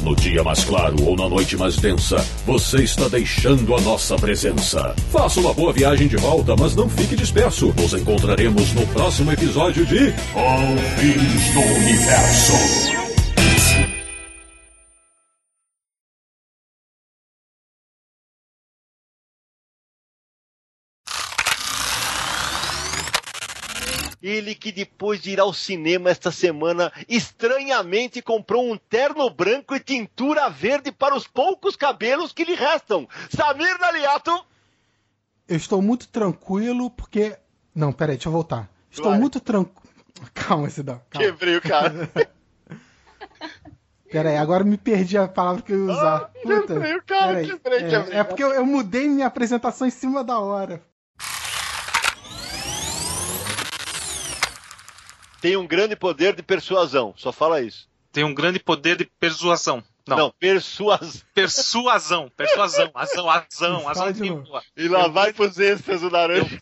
No dia mais claro ou na noite mais densa, você está deixando a nossa presença. Faça uma boa viagem de volta, mas não fique disperso. Nos encontraremos no próximo episódio de Confins do Universo. Ele que depois de ir ao cinema esta semana, estranhamente comprou um terno branco e tintura verde para os poucos cabelos que lhe restam. Samir Daliato. Eu estou muito tranquilo porque. Não, peraí, deixa eu voltar. Estou Vai. muito tranquilo. Calma, Cidão. Quebrei o cara. Pera aí, agora me perdi a palavra que eu ia usar. Oh, quebrei o cara, quebrei, é, quebrei. É porque eu, eu mudei minha apresentação em cima da hora. Tem um grande poder de persuasão. Só fala isso. Tem um grande poder de persuasão. Não, Não, persuasão. persuasão, persuasão, azão, azão, Fala azão. de tem- novo. E lá vai pros extras o laranja.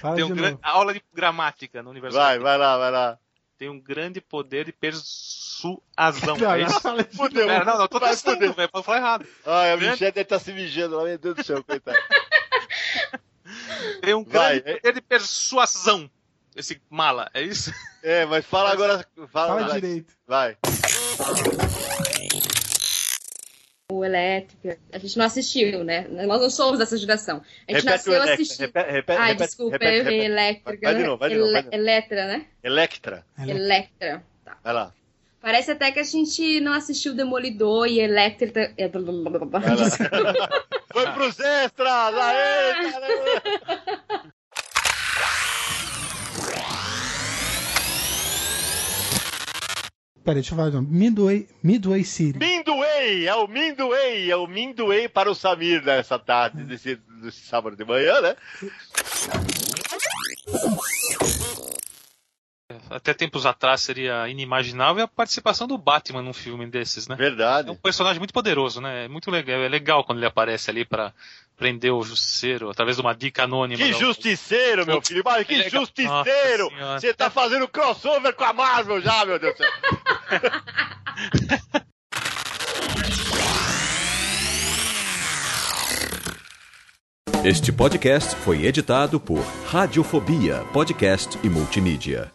Fala Tem de um grande, aula de gramática no universo. Vai, vai lá, vai lá. Tem um grande poder de persuasão. Não, é isso? Fudeu. É, não, não, eu tô Vai testando, velho, pode falar errado. Ai, a Grande- Michelle deve estar se mijando lá, meu Deus do céu, coitado. Tem um Vai, grande poder de persuasão. Esse mala, é isso? É, mas fala agora. Fala, Fala vai. direito. Vai. O Elétrica. A gente não assistiu, né? Nós não somos dessa geração. A gente Repete nasceu assistindo. Repete, repete, Ai, repete, desculpa, repete, eu errei. Elétrica. Vai de novo, vai de novo, vai de novo. Eletra, né? Electra. Electra. Tá. Vai lá. Parece até que a gente não assistiu Demolidor e Electra. é. Foi pros extras! Aê, Peraí, deixa eu falar. Midway, Midway City. Mindway! É o Mindway! É o Mindway para o Samir nessa tarde, desse, desse sábado de manhã, né? Até tempos atrás seria inimaginável a participação do Batman num filme desses, né? É Verdade. um personagem muito poderoso, né? É muito legal. É legal quando ele aparece ali pra prender o justiceiro através de uma dica anônima. Que Não, justiceiro, meu filho! Mas que É legal. justiceiro! Nossa. Você tá fazendo crossover com a Marvel já, meu Deus do céu! Este podcast foi editado por Radiofobia, podcast e multimídia.